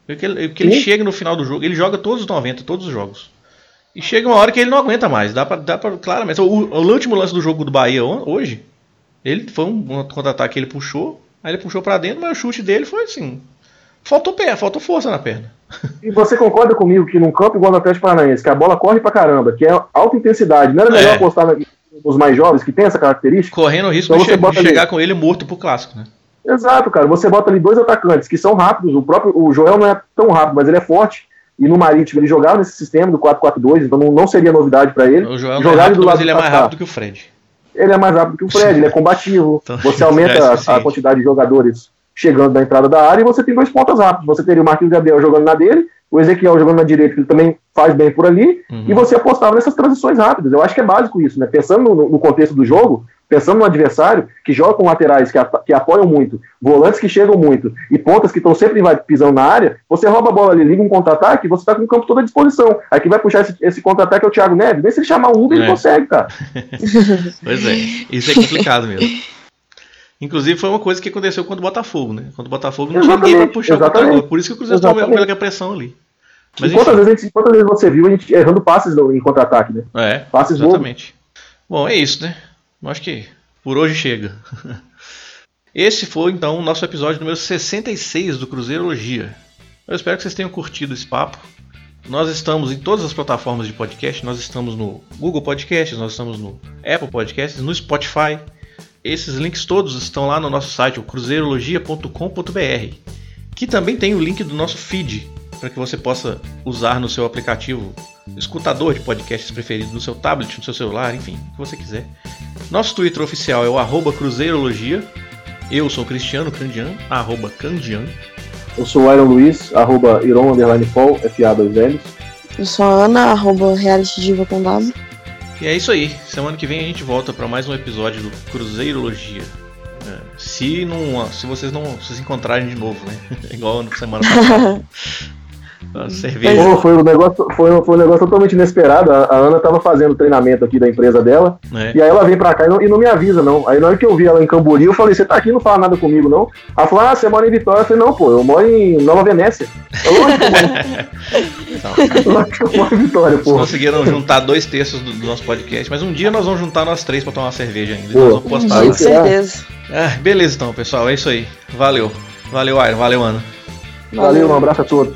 Porque, ele, porque ele chega no final do jogo, ele joga todos os 90, todos os jogos. E chega uma hora que ele não aguenta mais. Dá pra, dá pra claramente. O, o último lance do jogo do Bahia hoje, ele foi um, um contra-ataque que ele puxou, aí ele puxou para dentro, mas o chute dele foi assim. Faltou pé, faltou força na perna. E você concorda comigo que num campo igual no Atlético Paranaense, que a bola corre pra caramba, que é alta intensidade, não era melhor é. apostar nos mais jovens que tem essa característica? Correndo o risco então de, che chegar ali. com ele morto pro clássico, né? Exato, cara. Você bota ali dois atacantes que são rápidos. O próprio o Joel não é tão rápido, mas ele é forte. E no Marítimo ele jogava nesse sistema do 4-4-2, então não, não seria novidade para ele. O Joel Jogar é rápido, do lado mas ele é mais rápido que o Fred. Ele é mais rápido que o Fred, ele é combativo. então, você aumenta é a, a quantidade de jogadores chegando na entrada da área e você tem dois pontas rápidos. Você teria o Marquinhos Gabriel jogando na dele, o Ezequiel jogando na direita, que ele também faz bem por ali, uhum. e você apostava nessas transições rápidas. Eu acho que é básico isso, né? Pensando no, no contexto do jogo, pensando no adversário que joga com laterais que, que apoiam muito, volantes que chegam muito e pontas que estão sempre pisando na área, você rouba a bola ali, liga um contra-ataque você está com o campo todo à disposição. Aí quem vai puxar esse, esse contra-ataque é o Thiago Neves. Nem se ele chamar o Uber, é. ele consegue, cara. pois é, isso é complicado mesmo. Inclusive foi uma coisa que aconteceu quando o Botafogo, né? Quando o Botafogo não exatamente, tinha ninguém pra puxar exatamente. o contra Por isso que o Cruzeiro tomou aquela pressão ali. Mas, quantas, vezes, gente, quantas vezes você viu a gente errando passes em contra-ataque, né? É, passes exatamente. Bom, é isso, né? Acho que por hoje chega. Esse foi então o nosso episódio número 66 do Cruzeirologia. Eu espero que vocês tenham curtido esse papo. Nós estamos em todas as plataformas de podcast. Nós estamos no Google Podcasts, nós estamos no Apple Podcasts, no Spotify. Esses links todos estão lá no nosso site, o cruzeirologia.com.br, que também tem o link do nosso feed para que você possa usar no seu aplicativo escutador de podcasts preferido no seu tablet, no seu celular, enfim, o que você quiser. Nosso Twitter oficial é o arroba Cruzeirologia. Eu sou Cristiano Candian, arroba Candian. Eu sou o Iron Luiz, arroba Iron Underline Fall, FA2Ls. Eu sou a Ana, arroba Reality Diva com W. E é isso aí. Semana que vem a gente volta para mais um episódio do Cruzeirologia. É, se não, se vocês não se encontrarem de novo, né? Igual na semana passada. cerveja. Pô, foi, um negócio, foi, foi um negócio totalmente inesperado. A, a Ana tava fazendo treinamento aqui da empresa dela. É. E aí ela vem pra cá e não, e não me avisa, não. Aí na hora que eu vi ela em Camboriú, eu falei, você tá aqui não fala nada comigo, não? Ela falou, ah, você mora em Vitória. Eu falei, não, pô, eu moro em Nova Venécia. Eu, lógico que eu moro, que eu moro em Vitória, pô. conseguiram juntar dois terços do, do nosso podcast, mas um dia nós vamos juntar nós três pra tomar uma cerveja ainda. Pô, nós vamos postar. Com certeza. Ah, beleza então, pessoal. É isso aí. Valeu. Valeu, Iron. Valeu, Ana. Valeu, um abraço a todos.